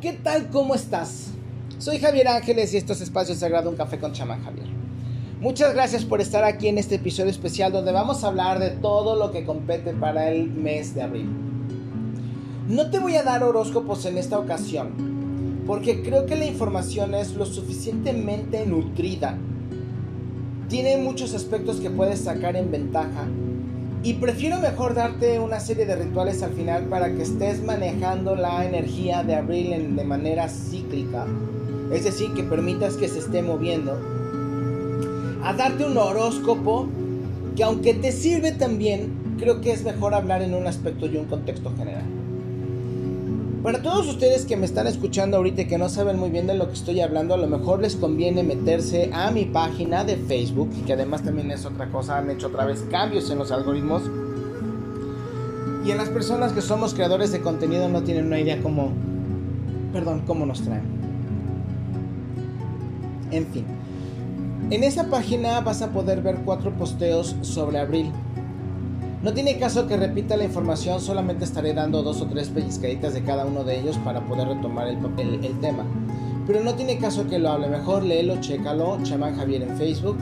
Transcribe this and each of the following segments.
¿Qué tal? ¿Cómo estás? Soy Javier Ángeles y esto es Espacio Sagrado, un café con chamán Javier. Muchas gracias por estar aquí en este episodio especial donde vamos a hablar de todo lo que compete para el mes de abril. No te voy a dar horóscopos en esta ocasión, porque creo que la información es lo suficientemente nutrida. Tiene muchos aspectos que puedes sacar en ventaja y prefiero mejor darte una serie de rituales al final para que estés manejando la energía de abril de manera cíclica. Es decir, que permitas que se esté moviendo. A darte un horóscopo que aunque te sirve también, creo que es mejor hablar en un aspecto y un contexto general. Para todos ustedes que me están escuchando ahorita y que no saben muy bien de lo que estoy hablando, a lo mejor les conviene meterse a mi página de Facebook, que además también es otra cosa, han hecho otra vez cambios en los algoritmos. Y en las personas que somos creadores de contenido no tienen una idea cómo, perdón, cómo nos traen. En fin, en esa página vas a poder ver cuatro posteos sobre abril no tiene caso que repita la información, solamente estaré dando dos o tres pellizcaditas de cada uno de ellos para poder retomar el, el, tema. Pero no tiene caso que lo hable, mejor léelo, chécalo, Chamán Javier en Facebook.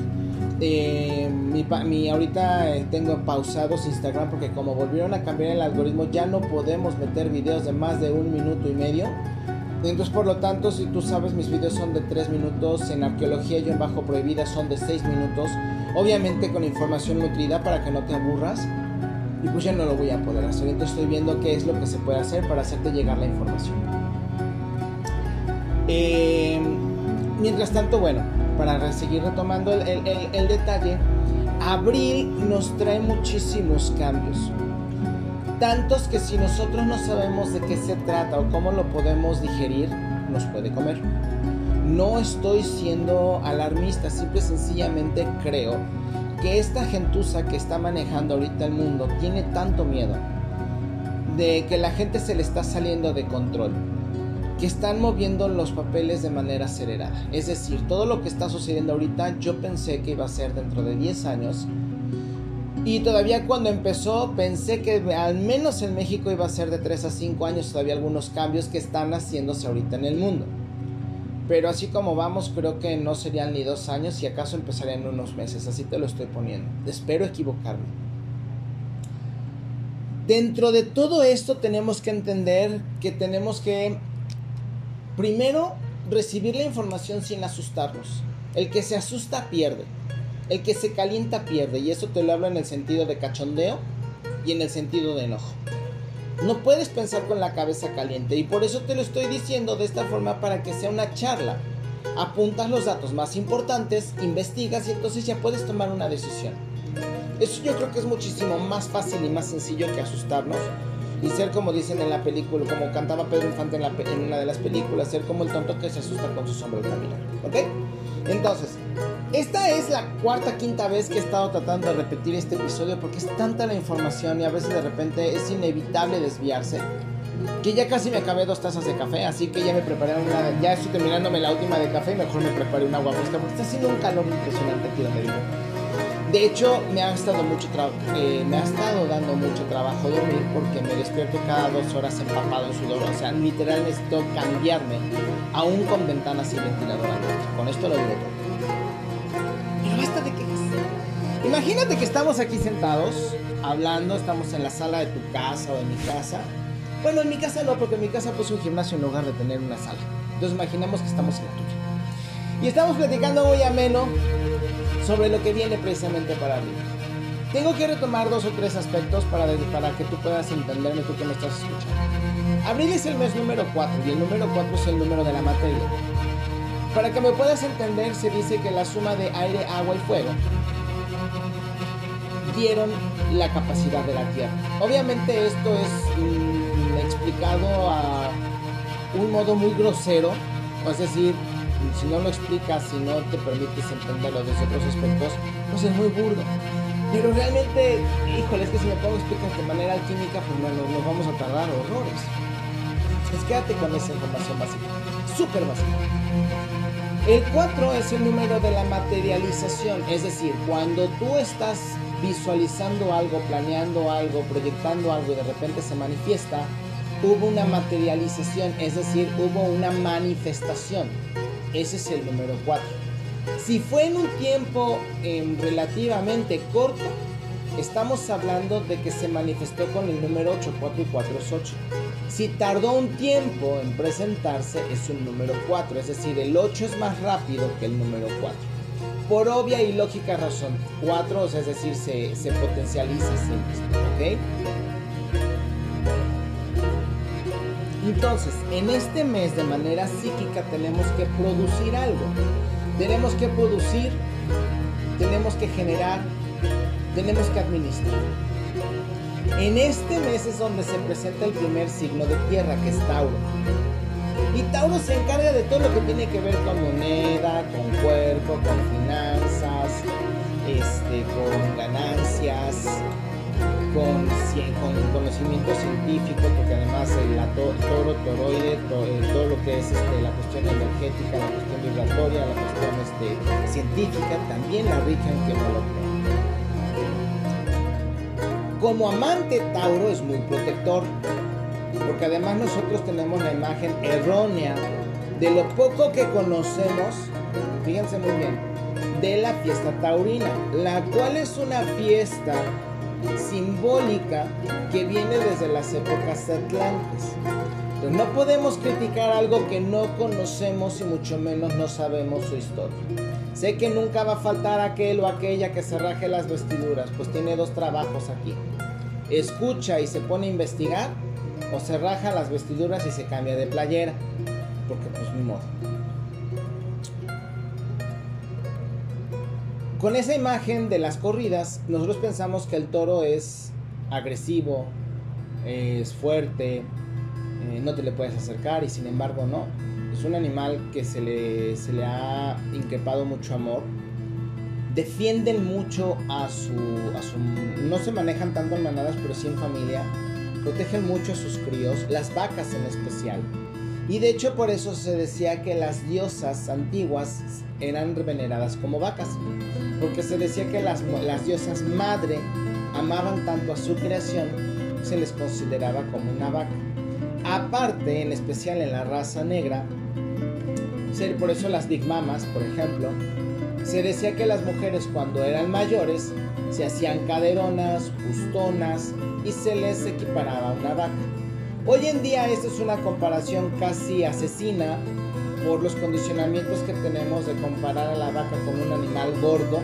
Eh, mi, mi, ahorita eh, tengo pausados Instagram porque como volvieron a cambiar el algoritmo ya no podemos meter videos de más de un minuto y medio. Entonces por lo tanto si tú sabes mis videos son de 3 minutos, en arqueología yo en bajo prohibida son de 6 minutos, obviamente con información nutrida para que no te aburras y pues ya no lo voy a poder hacer. Entonces estoy viendo qué es lo que se puede hacer para hacerte llegar la información. Eh, mientras tanto, bueno, para seguir retomando el, detalle, abril nos trae muchísimos cambios. Tantos que si nosotros no sabemos de qué se trata o cómo lo podemos digerir, nos puede comer. No estoy siendo alarmista, simple y sencillamente creo que esta gentuza que está manejando ahorita el mundo tiene tanto miedo de que la gente se le está saliendo de control, que están moviendo los papeles de manera acelerada. Es decir, todo lo que está sucediendo ahorita yo pensé que iba a ser dentro de 10 años. Y todavía cuando empezó pensé que al menos en México iba a ser de 3 a 5 años todavía algunos cambios que están haciéndose ahorita en el mundo. Pero así como vamos, creo que no serían ni dos años y acaso empezarían en unos meses. Así te lo estoy poniendo. Espero equivocarme. Dentro de todo esto tenemos que entender que tenemos que, primero, recibir la información sin asustarnos. El que se asusta pierde. El que se calienta pierde. Y eso te lo hablo en el sentido de cachondeo y en el sentido de enojo. No puedes pensar con la cabeza caliente y por eso te lo estoy diciendo de esta forma para que sea una charla. Apuntas los datos más importantes, investigas y entonces ya puedes tomar una decisión. Eso yo creo que es muchísimo más fácil y más sencillo que asustarnos y ser como dicen en la película, como cantaba Pedro Infante en, una de las películas, ser como el tonto que se asusta con su sombra al caminar. ¿Ok? Entonces, esta es la cuarta, quinta vez que he estado tratando de repetir este episodio porque es tanta la información y a veces de repente es inevitable desviarse. Que ya casi me acabé dos tazas de café, así que ya me preparé una. Ya estoy terminándome la última de café y mejor me preparé una agua fresca porque está haciendo un calor impresionante aquí donde vivo. De hecho, me ha estado mucho eh, me ha estado dando mucho trabajo dormir porque me despierto cada dos horas empapado en sudor. O sea, literal necesito cambiarme aún con ventanas y ventilador Con esto lo digo todo. Basta de quejas. Imagínate que estamos aquí sentados, hablando, estamos en la sala de tu casa o en mi casa. Bueno, en mi casa no, porque en mi casa puse un gimnasio en lugar de tener una sala. Entonces imaginamos que estamos en la tuya. Y estamos platicando muy ameno sobre lo que viene precisamente para mí. Tengo que retomar dos o tres aspectos para, para que tú puedas entenderme, tú que me estás escuchando. Abril es el mes número 4 y el número 4 es el número de la materia. Para que me puedas entender, se dice que la suma de aire, agua y fuego dieron la capacidad de la Tierra. Obviamente esto es mm, explicado a un modo muy grosero, es decir, si no lo explicas, si no te permites entenderlo desde otros aspectos, pues es muy burdo. Pero realmente, híjole, es que si me pongo a explicar de manera alquímica, pues no, nos vamos a tardar horrores. Entonces quédate con esa información básica, súper básica. El 4 es el número de la materialización, es decir, cuando tú estás visualizando algo, planeando algo, proyectando algo y de repente se manifiesta, hubo una materialización, es decir, hubo una manifestación. Ese es el número 4. Si fue en un tiempo em, relativamente corto, estamos hablando de que se manifestó con el número 8, 4 y 4 es 8. Si tardó un tiempo en presentarse, es un número 4, es decir, el 8 es más rápido que el número 4. Por obvia y lógica razón, 4, es decir, se, potencializa siempre. Entonces, en este mes de manera psíquica tenemos que producir algo. Tenemos que producir, tenemos que generar, tenemos que administrar. En este mes es donde se presenta el primer signo de tierra, que es Tauro. Y Tauro se encarga de todo lo que tiene que ver con moneda, con cuerpo, con finanzas, este, con ganancias, con, con conocimiento científico, porque además el toro, toroide, eh, todo lo que es este, la cuestión energética, la cuestión vibratoria, la cuestión este, científica, también la rica en que no lo Como amante, Tauro es muy protector, porque además nosotros tenemos la imagen errónea de lo poco que conocemos, fíjense muy bien, de la fiesta taurina, la cual es una fiesta simbólica que viene desde las épocas atlantes. Entonces, no podemos criticar algo que no conocemos y mucho menos no sabemos su historia. Sé que nunca va a faltar aquel o aquella que se raje las vestiduras, pues tiene dos trabajos aquí. Escucha y se pone a investigar o se raja las vestiduras y se cambia de playera, porque pues ni modo. Con esa imagen de las corridas, nosotros pensamos que el toro es agresivo, es fuerte, eh, no te le puedes acercar y sin embargo no. Es un animal que se le, se le ha increpado mucho amor. Defienden mucho a su, a su... No se manejan tanto en manadas, pero sí en familia. Protegen mucho a sus críos, las vacas en especial. Y de hecho por eso se decía que las diosas antiguas eran veneradas como vacas, porque se decía que las, las diosas madre amaban tanto a su creación, se les consideraba como una vaca. Aparte, en especial en la raza negra, por eso las Big Mamas, por ejemplo, se decía que las mujeres cuando eran mayores se hacían caderonas, justonas y se les equiparaba una vaca. Hoy en día esta es una comparación casi asesina por los condicionamientos que tenemos de comparar a la vaca con un animal gordo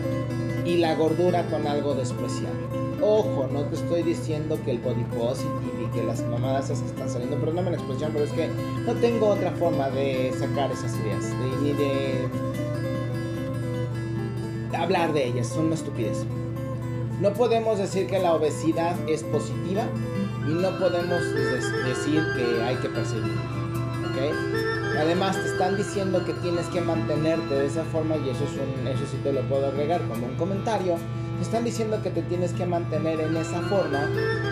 y la gordura con algo despreciable. Ojo, no te estoy diciendo que el body positive que las mamadas esas que están saliendo, perdóname la expresión, pero es que no tengo otra forma de sacar esas ideas, ni de, de hablar de ellas, son una estupidez. No podemos decir que la obesidad es positiva y no podemos decir que hay que perseguir. Además te están diciendo que tienes que mantenerte de esa forma y eso, es un, eso sí te lo puedo agregar como un comentario. Te están diciendo que te tienes que mantener en esa forma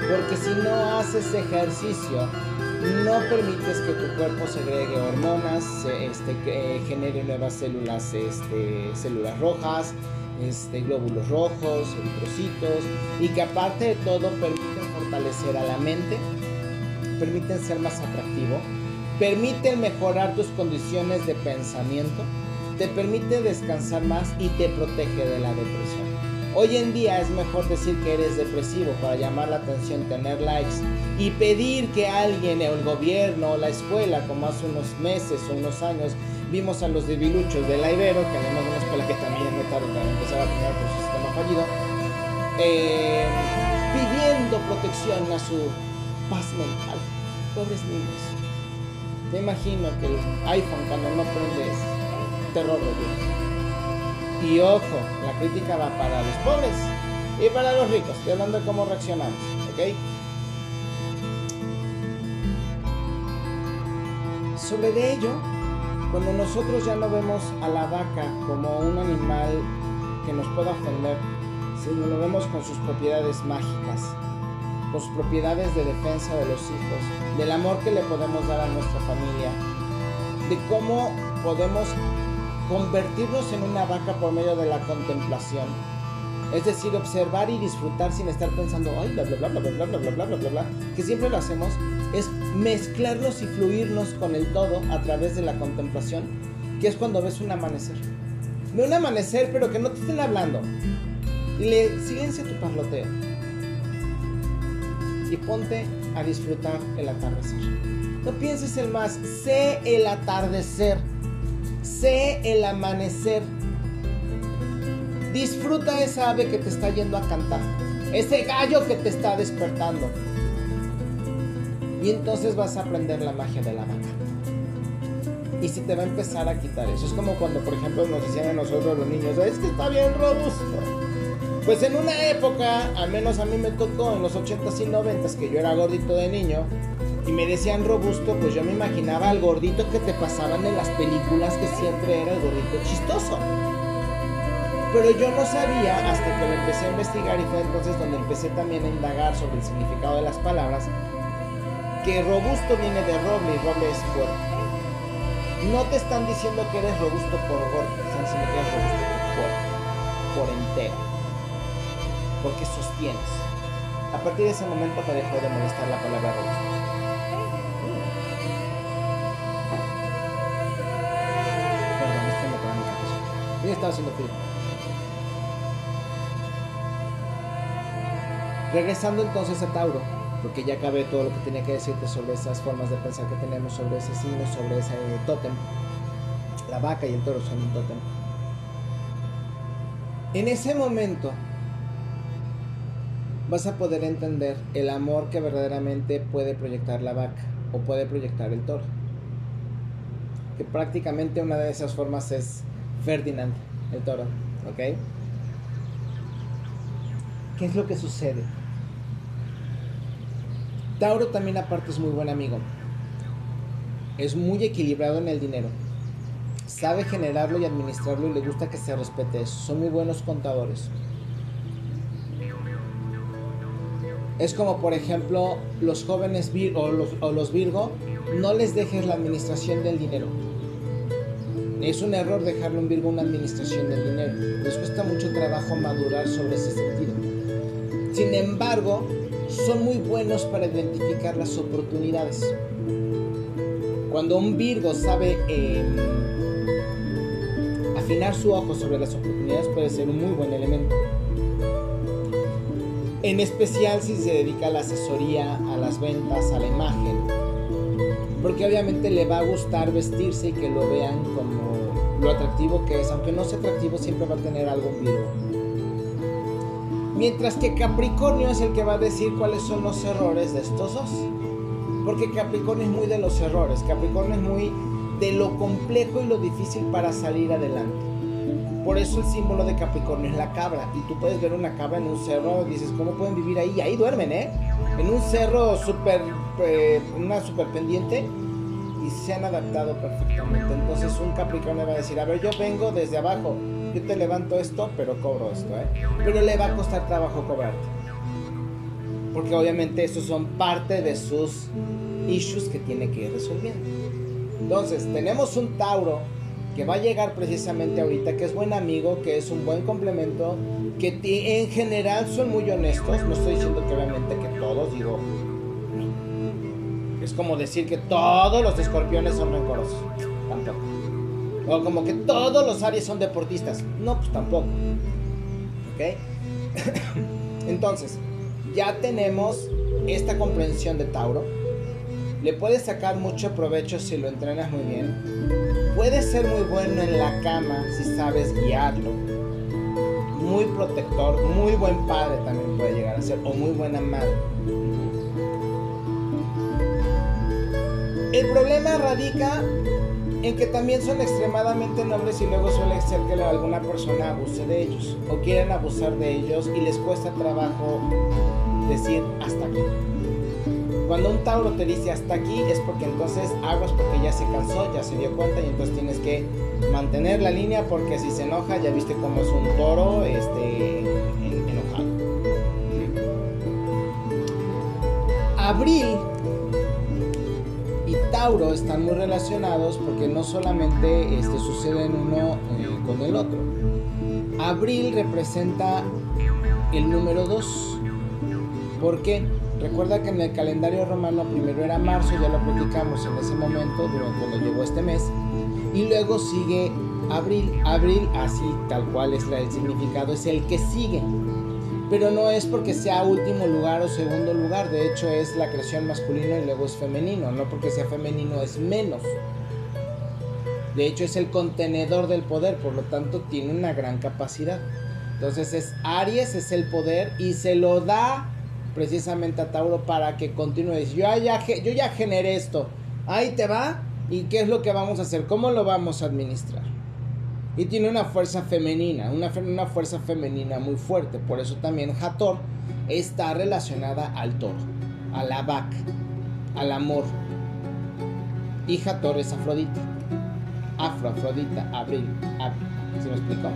porque si no haces ejercicio no permites que tu cuerpo segregue hormonas, este, que genere nuevas células, este, células rojas, este, glóbulos rojos, eritrocitos y que aparte de todo permiten fortalecer a la mente, permiten ser más atractivo, permiten mejorar tus condiciones de pensamiento, te permite descansar más y te protege de la depresión. Hoy en día es mejor decir que eres depresivo para llamar la atención, tener likes y pedir que alguien, el gobierno o la escuela, como hace unos meses o unos años, vimos a los debiluchos de la Ibero, que además de una escuela que también muy tarde para empezar a tener por su sistema fallido, eh, pidiendo protección a su paz mental. Pobres niños. Me imagino que el iPhone cuando no prende es terror de Dios. Y ojo, la crítica va para los pobres y para los ricos. Estoy hablando de cómo reaccionamos, ¿ok? Sobre de ello, cuando nosotros ya no vemos a la vaca como un animal que nos pueda ofender, sino lo vemos con sus propiedades mágicas, con sus propiedades de defensa de los hijos, del amor que le podemos dar a nuestra familia, de cómo podemos convertirnos en una vaca por medio de la contemplación, Es decir, observar y disfrutar sin estar pensando, ay, bla, bla, bla, bla, bla, bla, bla, bla, bla, bla, bla, que siempre lo hacemos, es mezclarnos y fluirnos con el todo a través de la contemplación, que es cuando ves un amanecer. Ve un amanecer, pero que no te estén hablando. Y le silencia tu parloteo. Y ponte a disfrutar el atardecer. No pienses en más, sé el atardecer, sé el amanecer. Disfruta esa ave que te está yendo a cantar, ese gallo que te está despertando. Y entonces vas a aprender la magia de la vaca. Y si te va a empezar a quitar eso. Es como cuando, por ejemplo, nos decían a nosotros los niños, es que está bien robusto. Pues en una época, al menos a mí me tocó en los 80s y 90s, que yo era gordito de niño, y me decían robusto, pues yo me imaginaba al gordito que te pasaban en las películas, que siempre era el gordito chistoso. Pero yo no sabía hasta que lo empecé a investigar y fue entonces donde empecé también a indagar sobre el significado de las palabras, que robusto viene de roble y roble es fuerte. No te están diciendo que eres robusto por gordo, están diciendo que eres robusto por fuerte, por entero, porque sostienes. A partir de ese momento me dejó de molestar la palabra robusto. Estaba haciendo frío. Regresando entonces a Tauro, porque ya acabé todo lo que tenía que decirte sobre esas formas de pensar que tenemos, sobre ese signo, sobre ese tótem. La vaca y el toro son un tótem. En ese momento vas a poder entender el amor que verdaderamente puede proyectar la vaca o puede proyectar el toro. Que prácticamente una de esas formas es Ferdinand, el toro. ¿Ok? ¿Qué es lo que sucede? Tauro también aparte es muy buen amigo. Es muy equilibrado en el dinero. Sabe generarlo y administrarlo y le gusta que se respete eso. Son muy buenos contadores. Es como por ejemplo los jóvenes Vir o, los, o los Virgo, no les dejes la administración del dinero. Es un error dejarle a un Virgo una administración del dinero. Les cuesta mucho trabajo madurar sobre ese sentido. Sin embargo, son muy buenos para identificar las oportunidades. Cuando un Virgo sabe eh, afinar su ojo sobre las oportunidades puede ser un muy buen elemento. En especial si se dedica a la asesoría, a las ventas, a la imagen. Porque obviamente le va a gustar vestirse y que lo vean como lo atractivo que es. Aunque no sea atractivo, siempre va a tener algo Virgo. Mientras que Capricornio es el que va a decir cuáles son los errores de estos dos. Porque Capricornio es muy de los errores. Capricornio es muy de lo complejo y lo difícil para salir adelante. Por eso el símbolo de Capricornio es la cabra. Y tú puedes ver una cabra en un cerro dices, ¿cómo pueden vivir ahí? Ahí duermen, ¿eh? En un cerro súper, una super pendiente. Y se han adaptado perfectamente. Entonces un Capricornio va a decir, a ver, yo vengo desde abajo yo te levanto esto, pero cobro esto, ¿eh? Pero le va a costar trabajo cobrarte. Porque obviamente esos son parte de sus issues que tiene que ir resolviendo. Entonces, tenemos un Tauro que va a llegar precisamente ahorita, que es buen amigo, que es un buen complemento, que en general son muy honestos. No estoy diciendo que obviamente que todos, digo, es como decir que todos los escorpiones son rencorosos. Tampoco. O como que todos los Aries son deportistas. No, pues tampoco. ¿Ok? Entonces, ya tenemos esta comprensión de Tauro. Le puedes sacar mucho provecho si lo entrenas muy bien. Puede ser muy bueno en la cama si sabes guiarlo. Muy protector, muy buen padre también puede llegar a ser. O muy buena madre. El problema radica en que también son extremadamente nobles y luego suele ser que alguna persona abuse de ellos o quieren abusar de ellos y les cuesta trabajo decir hasta aquí. Cuando un Tauro te dice hasta aquí es porque entonces aguas porque ya se cansó, ya se dio cuenta y entonces tienes que mantener la línea porque si se enoja ya viste cómo es un toro este, enojado. Abril Tauro están muy relacionados porque no solamente este, suceden uno eh, con el otro. Abril representa el número 2. ¿Por qué? Recuerda que en el calendario romano primero era marzo, ya lo platicamos en ese momento, cuando llegó este mes, y luego sigue abril. Abril, así tal cual es el significado, es el que sigue. Pero no es porque sea último lugar o segundo lugar, de hecho es la creación masculino y luego es femenino, no porque sea femenino es menos. De hecho es el contenedor del poder, por lo tanto tiene una gran capacidad. Entonces es Aries, es el poder y se lo da precisamente a Tauro para que continúe. Yo ya, yo ya generé esto, ahí te va y qué es lo que vamos a hacer, cómo lo vamos a administrar. Y tiene una fuerza femenina, una, una fuerza femenina muy fuerte. Por eso también Hathor está relacionada al toro, a la vaca, al amor. Y Hathor es Afrodita. Afro, Afrodita, Abril, Abril. ¿Se me explicó?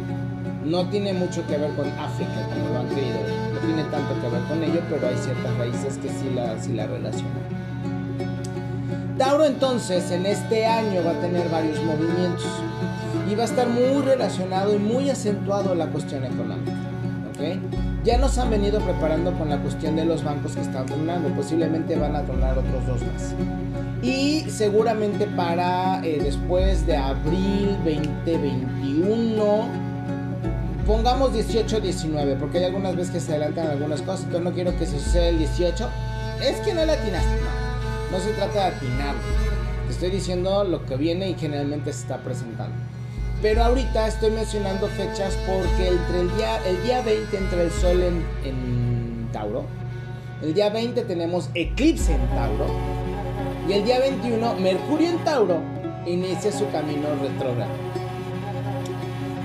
No tiene mucho que ver con África, como lo han creído. No tiene tanto que ver con ello, pero hay ciertas raíces que sí la, sí la relacionan. Tauro entonces en este año va a tener varios movimientos y va a estar muy relacionado y muy acentuado la cuestión económica. Ya nos han venido preparando con la cuestión de los bancos que están tronando, posiblemente van a tronar otros dos más. Y seguramente para eh, después de abril 2021, pongamos 18-19, porque hay algunas veces que se adelantan algunas cosas, entonces no quiero que se suceda el 18. Es que no le atinaste, no, no se trata de atinar. Te estoy diciendo lo que viene y generalmente se está presentando. Pero ahorita estoy mencionando fechas porque entre el día, el día 20 entra el sol en, Tauro. El día 20 tenemos eclipse en Tauro y el día 21, Mercurio en Tauro inicia su camino retrógrado.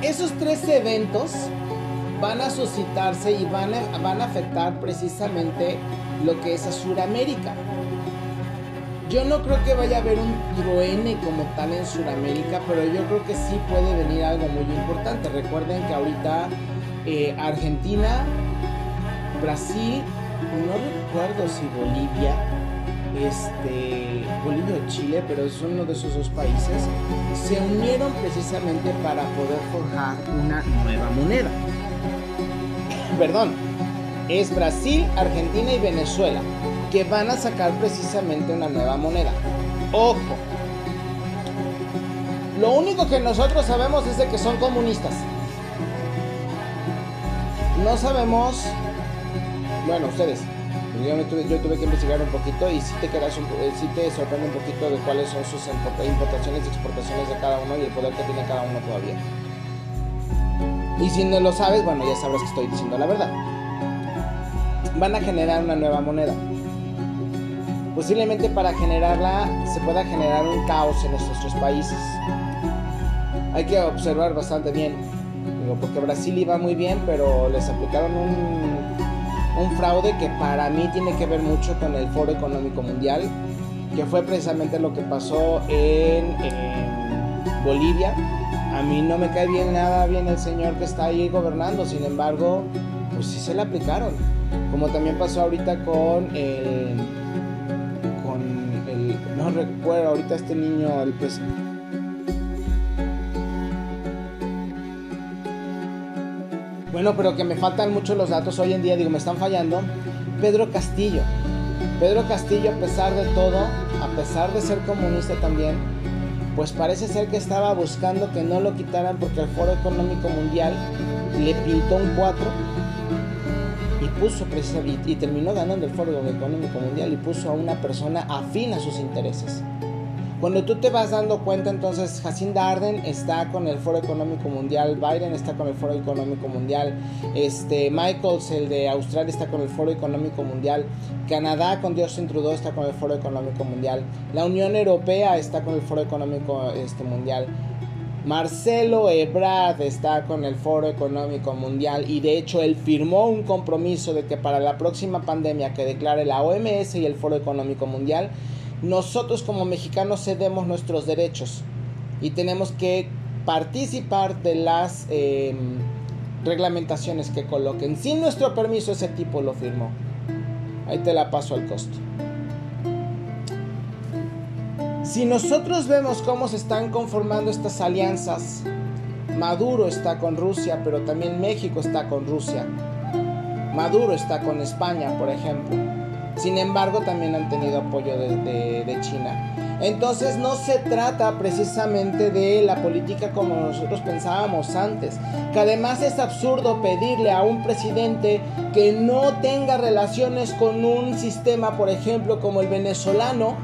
Esos tres eventos van a suscitarse y van a, van a afectar precisamente lo que es a Sudamérica. Yo no creo que vaya a haber un truene como tal en Sudamérica, pero yo creo que sí puede venir algo muy importante. Recuerden que ahorita eh, Argentina, Brasil, no recuerdo si Bolivia, este, Bolivia o Chile, pero es uno de esos dos países, se unieron precisamente para poder forjar una nueva moneda. Perdón, es Brasil, Argentina y Venezuela que van a sacar precisamente una nueva moneda. Ojo. Lo único que nosotros sabemos es de que son comunistas. No sabemos, bueno, ustedes, yo, tuve, que investigar un poquito y si te quedas eh, te sorprende un poquito de cuáles son sus importaciones y exportaciones de cada uno y el poder que tiene cada uno todavía. Y si no lo sabes, bueno, ya sabrás que estoy diciendo la verdad. Van a generar una nueva moneda. Posiblemente para generarla se pueda generar un caos en nuestros países. Hay que observar bastante bien, porque Brasil iba muy bien, pero les aplicaron un un fraude que para mí tiene que ver mucho con el Foro Económico Mundial, que fue precisamente lo que pasó en, Bolivia. A mí no me cae bien nada bien el señor que está ahí gobernando, sin embargo, pues sí se le aplicaron. Como también pasó ahorita con el, recuerdo ahorita este niño, el presidente Bueno, pero que me faltan mucho los datos hoy en día, digo, me están fallando. Pedro Castillo. Pedro Castillo, a pesar de todo, a pesar de ser comunista también, pues parece ser que estaba buscando que no lo quitaran porque el Foro Económico Mundial le pintó un 4 y puso y terminó ganando el Foro Económico Mundial y puso a una persona afín a sus intereses. Cuando tú te vas dando cuenta, entonces Jacinda Arden está con el Foro Económico Mundial, Biden está con el Foro Económico Mundial, este, Michaels, el de Australia, está con el Foro Económico Mundial, Canadá con Justin Trudeau está con el Foro Económico Mundial, la Unión Europea está con el Foro Económico este, Mundial, Marcelo Ebrard está con el Foro Económico Mundial y de hecho él firmó un compromiso de que para la próxima pandemia que declare la OMS y el Foro Económico Mundial, nosotros como mexicanos cedemos nuestros derechos y tenemos que participar de las em, reglamentaciones que coloquen. Sin nuestro permiso ese tipo lo firmó. Ahí te la paso al costo. Si nosotros vemos cómo se están conformando estas alianzas, Maduro está con Rusia, pero también México está con Rusia. Maduro está con España, por ejemplo. Sin embargo, también han tenido apoyo de, China. Entonces no se trata precisamente de la política como nosotros pensábamos antes, que además es absurdo pedirle a un presidente que no tenga relaciones con un sistema, por ejemplo, como el venezolano,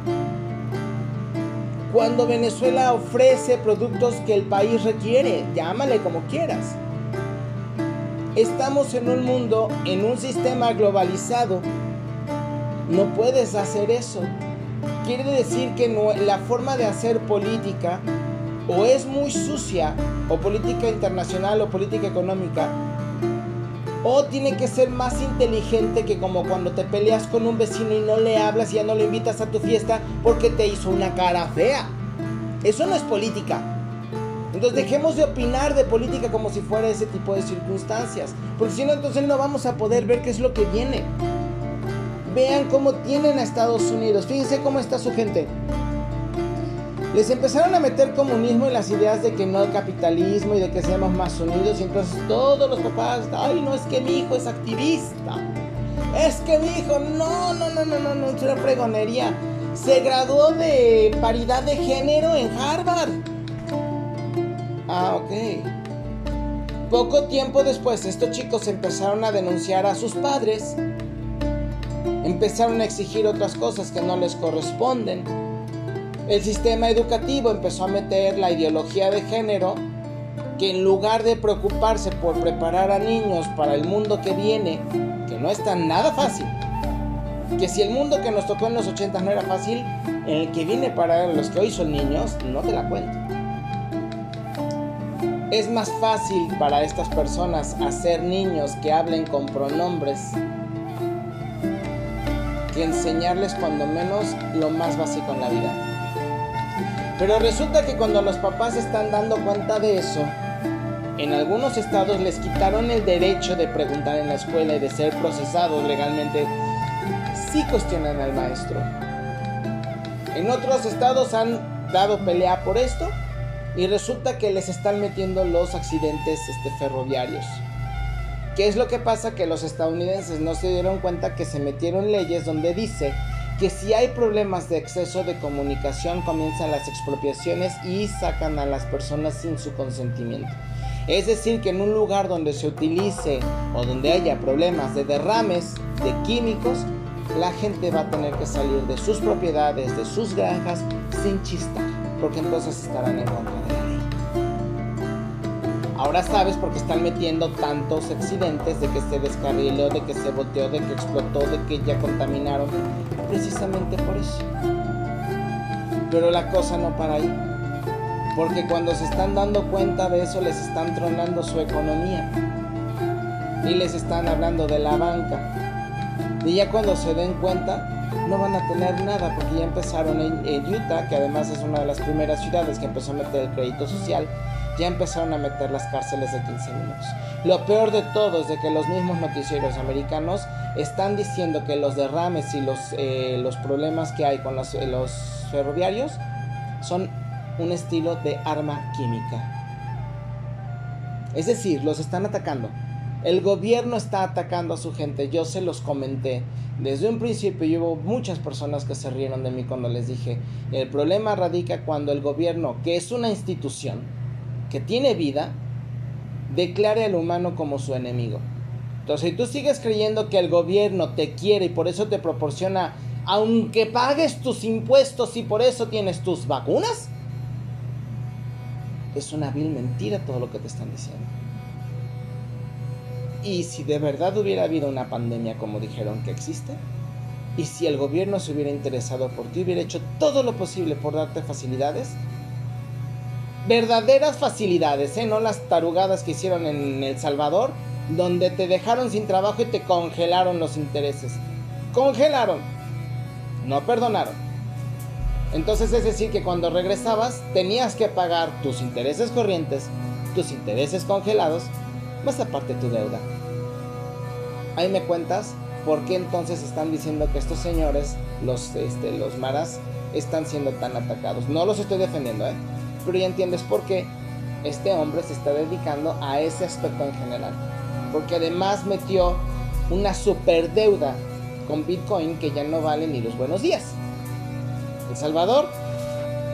cuando Venezuela ofrece productos que el país requiere, llámale como quieras. Estamos en un mundo, en un sistema globalizado. No puedes hacer eso. Quiere decir que la forma de hacer política o es muy sucia, o política internacional o política económica, o tiene que ser más inteligente que como cuando te peleas con un vecino y no le hablas y ya no le invitas a tu fiesta porque te hizo una cara fea. Eso no es política. Entonces dejemos de opinar de política como si fuera ese tipo de circunstancias. Porque si no, entonces no vamos a poder ver qué es lo que viene. Vean cómo tienen a Estados Unidos. Fíjense cómo está su gente. Les empezaron a meter comunismo en las ideas de que no hay capitalismo y de que seamos más unidos. Y entonces todos los papás, ay, no, es que mi hijo es activista. Es que mi hijo, no, no, no, no, no, no, es una fregonería. Se graduó de paridad de género en Harvard. Ah, ok. Poco tiempo después, estos chicos empezaron a denunciar a sus padres. Empezaron a exigir otras cosas que no les corresponden el sistema educativo empezó a meter la ideología de género que en lugar de preocuparse por preparar a niños para el mundo que viene, que no está nada fácil, que si el mundo que nos tocó en los 80 no era fácil, en el que viene para los que hoy son niños, no te la cuento. Es más fácil para estas personas hacer niños que hablen con pronombres que enseñarles cuando menos lo más básico en la vida. Pero resulta que cuando los papás están dando cuenta de eso, en algunos estados les quitaron el derecho de preguntar en la escuela y de ser procesados legalmente. Sí cuestionan al maestro. En otros estados han dado pelea por esto y resulta que les están metiendo los accidentes este, ferroviarios. ¿Qué es lo que pasa? Que los estadounidenses no se dieron cuenta que se metieron leyes donde dice que si hay problemas de exceso de comunicación comienzan las expropiaciones y sacan a las personas sin su consentimiento. Es decir, que en un lugar donde se utilice o donde haya problemas de derrames de químicos, la gente va a tener que salir de sus propiedades, de sus granjas, sin chistar, porque entonces estarán en contra de la ley. Ahora sabes por qué están metiendo tantos accidentes de que se descarriló, de que se boteó, de que explotó, de que ya contaminaron precisamente por eso. Pero la cosa no para ahí. Porque cuando se están dando cuenta de eso les están tronando su economía. Y les están hablando de la banca. Y ya cuando se den cuenta no van a tener nada porque ya empezaron en, Utah, que además es una de las primeras ciudades que empezó a meter el crédito social, ya empezaron a meter las cárceles de 15 minutos. Lo peor de todo es de que los mismos noticieros americanos están diciendo que los derrames y los, eh, los problemas que hay con los, los ferroviarios son un estilo de arma química. Es decir, los están atacando. El gobierno está atacando a su gente. Yo se los comenté. Desde un principio hubo muchas personas que se rieron de mí cuando les dije, el problema radica cuando el gobierno, que es una institución, que tiene vida, declare al humano como su enemigo. Entonces, si tú sigues creyendo que el gobierno te quiere y por eso te proporciona, aunque pagues tus impuestos y por eso tienes tus vacunas, es una vil mentira todo lo que te están diciendo. Y si de verdad hubiera habido una pandemia como dijeron que existe, y si el gobierno se hubiera interesado por ti, hubiera hecho todo lo posible por darte facilidades, verdaderas facilidades, ¿eh? no las tarugadas que hicieron en El Salvador, donde te dejaron sin trabajo y te congelaron los intereses. Congelaron, no perdonaron. Entonces es decir que cuando regresabas tenías que pagar tus intereses corrientes, tus intereses congelados, más aparte tu deuda. Ahí me cuentas por qué entonces están diciendo que estos señores, los, este, los maras, están siendo tan atacados. No los estoy defendiendo, ¿eh? Pero ya entiendes por qué este hombre se está dedicando a ese aspecto en general porque además metió una super deuda con Bitcoin que ya no vale ni los buenos días. El Salvador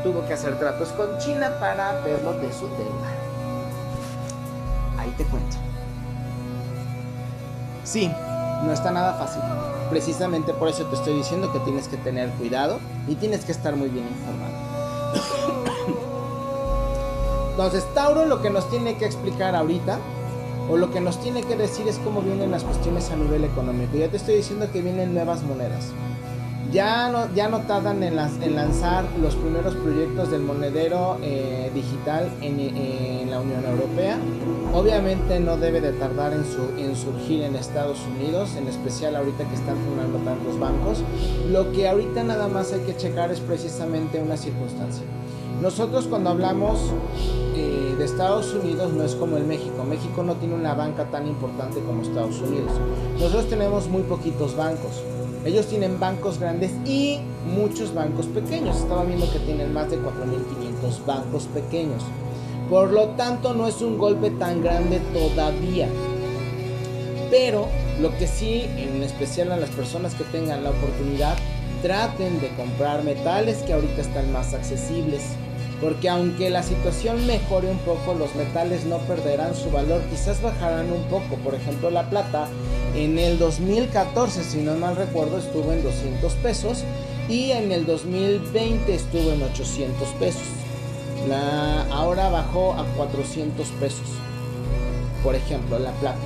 tuvo que hacer tratos con China para verlo de su deuda. Ahí te cuento. Sí, no está nada fácil. Precisamente por eso te estoy diciendo que tienes que tener cuidado y tienes que estar muy bien informado. Entonces, Tauro lo que nos tiene que explicar ahorita, o lo que nos tiene que decir es cómo vienen las cuestiones a nivel económico. Ya te estoy diciendo que vienen nuevas monedas. Ya no, ya tardan en, lanzar los primeros proyectos del monedero eh, digital en, la Unión Europea. Obviamente no debe de tardar en, en surgir en Estados Unidos, en especial ahorita que están fundando tantos bancos. Lo que ahorita nada más hay que checar es precisamente una circunstancia. Nosotros cuando hablamos eh, de Estados Unidos no es como el México. México no tiene una banca tan importante como Estados Unidos. Nosotros tenemos muy poquitos bancos. Ellos tienen bancos grandes y muchos bancos pequeños. Estaba viendo que tienen más de 4.500 bancos pequeños. Por lo tanto, no es un golpe tan grande todavía. Pero lo que sí, en especial a las personas que tengan la oportunidad, traten de comprar metales que ahorita están más accesibles. Porque aunque la situación mejore un poco, los metales no perderán su valor, quizás bajarán un poco. Por ejemplo, la plata en el 2014, si no mal recuerdo, estuvo en 200 pesos y en el 2020 estuvo en 800 pesos. Ahora bajó a 400 pesos. Por ejemplo, la plata.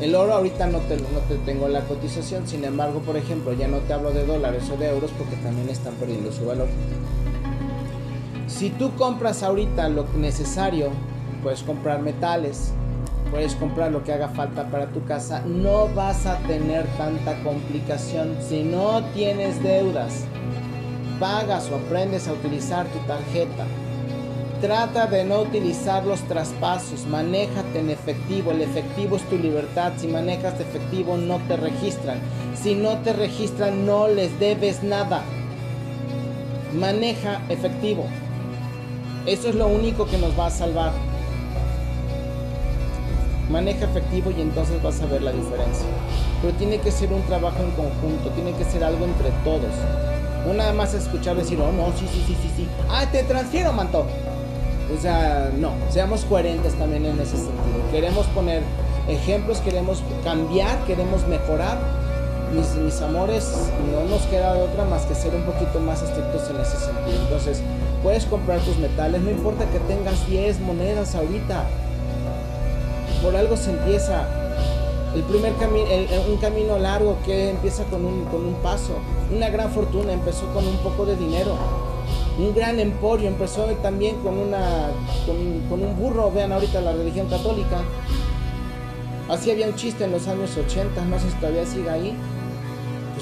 El oro ahorita no te, no te tengo la cotización, sin embargo, por ejemplo, ya no te hablo de dólares o de euros porque también están perdiendo su valor. Si tú compras ahorita lo necesario, puedes comprar metales, puedes comprar lo que haga falta para tu casa, no vas a tener tanta complicación si no tienes deudas. Pagas o aprendes a utilizar tu tarjeta. Trata de no utilizar los traspasos, manéjate en efectivo, el efectivo es tu libertad, si manejas efectivo no te registran, si no te registran no les debes nada. Maneja efectivo. Eso es lo único que nos va a salvar maneja efectivo y entonces vas a ver la diferencia. Pero tiene que ser un trabajo en conjunto, tiene que ser algo entre todos. No nada más escuchar decir, oh no, sí, sí, sí, sí, sí. Ah, te transfiero, manto. O sea, no, seamos coherentes también en ese sentido. Queremos poner ejemplos, queremos cambiar, queremos mejorar. Mis, mis amores, no nos queda otra más que ser un poquito más estrictos en ese sentido. Entonces, puedes comprar tus metales, no importa que tengas 10 monedas ahorita por algo se empieza. El primer camino, un camino largo que empieza con un, con un paso. Una gran fortuna empezó con un poco de dinero. Un gran emporio empezó también con, una, con, un burro. Vean ahorita la religión católica. Así había un chiste en los años 80, no sé si todavía sigue ahí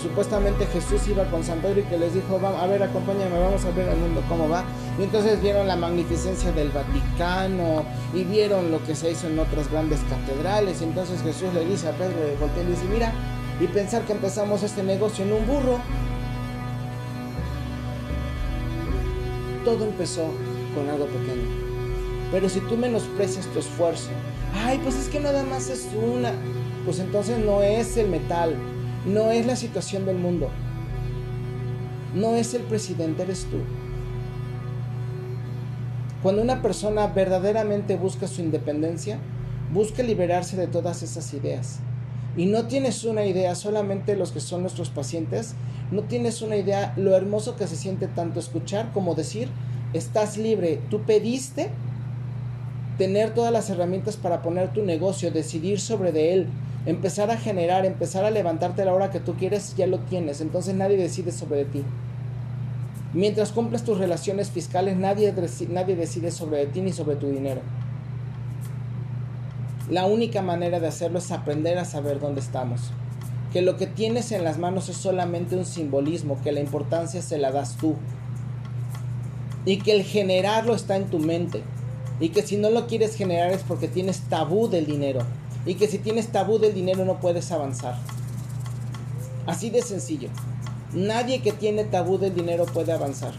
supuestamente Jesús iba con San Pedro y que les dijo, a ver, acompáñame, vamos a ver el mundo cómo va. Y entonces vieron la magnificencia del Vaticano y vieron lo que se hizo en otras grandes catedrales. Y entonces Jesús le dice a Pedro, voltea y dice, mira, y pensar que empezamos este negocio en un burro. Todo empezó con algo pequeño. Pero si tú menosprecias tu esfuerzo, ay, pues es que nada más es una, pues entonces no es el metal, no es la situación del mundo. No es el presidente, eres tú. Cuando una persona verdaderamente busca su independencia, busca liberarse de todas esas ideas. Y no tienes una idea, solamente los que son nuestros pacientes, no tienes una idea lo hermoso que se siente tanto escuchar como decir, estás libre, tú pediste tener todas las herramientas para poner tu negocio, decidir sobre de él, empezar a generar, empezar a levantarte a la hora que tú quieres, ya lo tienes. Entonces nadie decide sobre ti. Mientras cumples tus relaciones fiscales, nadie, decide sobre ti ni sobre tu dinero. La única manera de hacerlo es aprender a saber dónde estamos. Que lo que tienes en las manos es solamente un simbolismo, que la importancia se la das tú. Y que el generarlo está en tu mente. Y que si no lo quieres generar es porque tienes tabú del dinero y que si tienes tabú del dinero no puedes avanzar. Así de sencillo. Nadie que tiene tabú del dinero puede avanzar.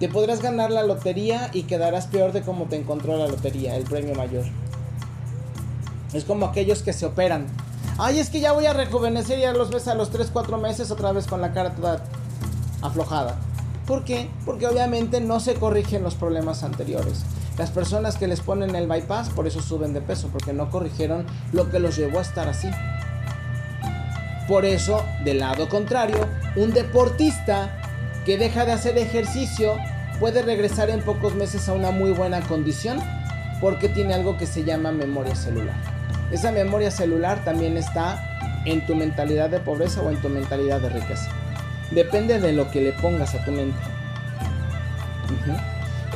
Te podrás ganar la lotería y quedarás peor de cómo te encontró la lotería, el premio mayor. Es como aquellos que se operan. Ay, es que ya voy a rejuvenecer y ya los ves a los 3, 4 meses otra vez con la cara toda aflojada. ¿Por qué? Porque obviamente no se corrigen los problemas anteriores. Las personas que les ponen el bypass por eso suben de peso, porque no corrigieron lo que los llevó a estar así. Por eso, del lado contrario, un deportista que deja de hacer ejercicio puede regresar en pocos meses a una muy buena condición porque tiene algo que se llama memoria celular. Esa memoria celular también está en tu mentalidad de pobreza o en tu mentalidad de riqueza. Depende de lo que le pongas a tu mente.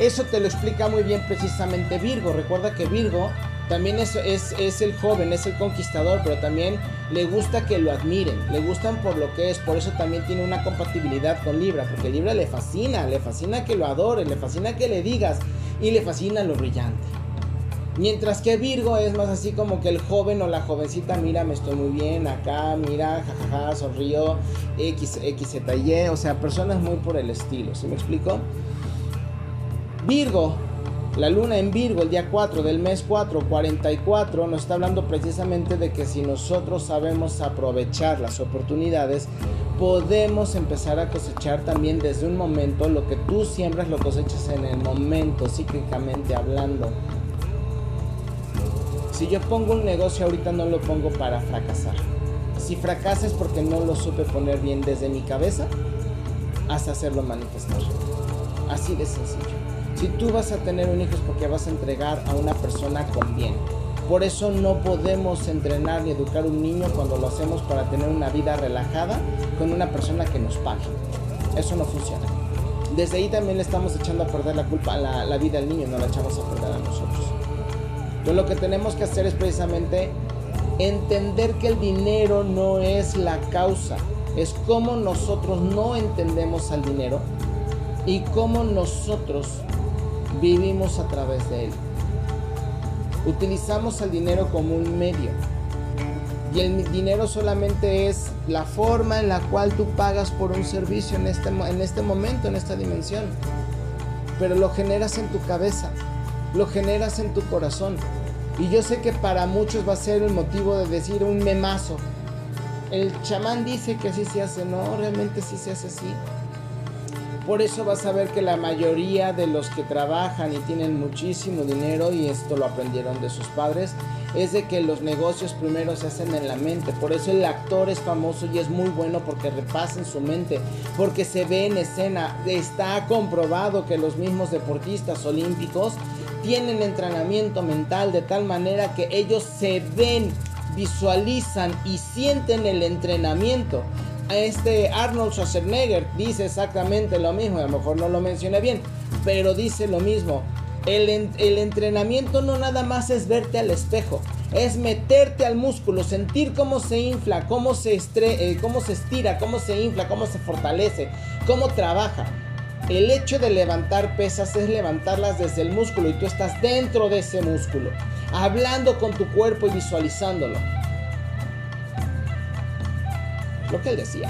Eso te lo explica muy bien precisamente Virgo. Recuerda que Virgo también es, es, el joven, es el conquistador, pero también le gusta que lo admiren, le gustan por lo que es, por eso también tiene una compatibilidad con Libra, porque Libra le fascina, le fascina que lo adore, le fascina que le digas y le fascina lo brillante. Mientras que Virgo es más así como que el joven o la jovencita, mira, me estoy muy bien acá, mira, jajaja, sonrío, X, X, Y, o sea, personas muy por el estilo, ¿se me explico? Virgo la luna en Virgo el día 4 del mes 4, 44, nos está hablando precisamente de que si nosotros sabemos aprovechar las oportunidades, podemos empezar a cosechar también desde un momento lo que tú siembras, lo cosechas en el momento, cíclicamente hablando. Si yo pongo un negocio ahorita no lo pongo para fracasar. Si fracasa es porque no lo supe poner bien desde mi cabeza hasta hacerlo manifestar. Así de sencillo. Si tú vas a tener un hijo es porque vas a entregar a una persona con bien. Por eso no podemos entrenar ni educar un niño cuando lo hacemos para tener una vida relajada con una persona que nos pague. Eso no funciona. Desde ahí también le estamos echando a perder la culpa la, la vida al niño, no la echamos a perder a nosotros. Entonces lo que tenemos que hacer es precisamente entender que el dinero no es la causa, es cómo nosotros no entendemos al dinero y cómo nosotros vivimos a través de él. Utilizamos el dinero como un medio. Y el dinero solamente es la forma en la cual tú pagas por un servicio en este, en este momento, en esta dimensión. Pero lo generas en tu cabeza, lo generas en tu corazón. Y yo sé que para muchos va a ser el motivo de decir un memazo. El chamán dice que así se hace, no, realmente sí se hace así. Por eso vas a ver que la mayoría de los que trabajan y tienen muchísimo dinero, y esto lo aprendieron de sus padres, es de que los negocios primero se hacen en la mente. Por eso el actor es famoso y es muy bueno porque repasa en su mente, porque se ve en escena. Está comprobado que los mismos deportistas olímpicos tienen entrenamiento mental de tal manera que ellos se ven, visualizan y sienten el entrenamiento este Arnold Schwarzenegger dice exactamente lo mismo, a lo mejor no lo mencioné bien, pero dice lo mismo. El, entrenamiento no nada más es verte al espejo, es meterte al músculo, sentir cómo se infla, cómo se, eh, cómo se estira, cómo se infla, cómo se fortalece, cómo trabaja. El hecho de levantar pesas es levantarlas desde el músculo y tú estás dentro de ese músculo, hablando con tu cuerpo y visualizándolo lo que él decía.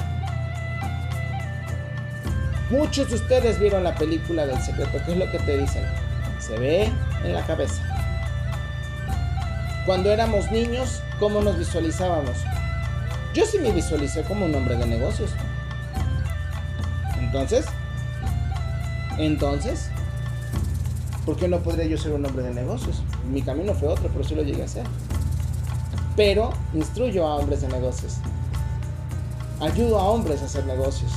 Muchos de ustedes vieron la película del secreto, ¿qué es lo que te dicen? Se ve en la cabeza. Cuando éramos niños, ¿cómo nos visualizábamos? Yo sí me visualicé como un hombre de negocios. Entonces, entonces, ¿por qué no podría yo ser un hombre de negocios? Mi camino fue otro, pero sí lo llegué a ser. Pero instruyo a hombres de negocios. Ayudo a hombres a hacer negocios,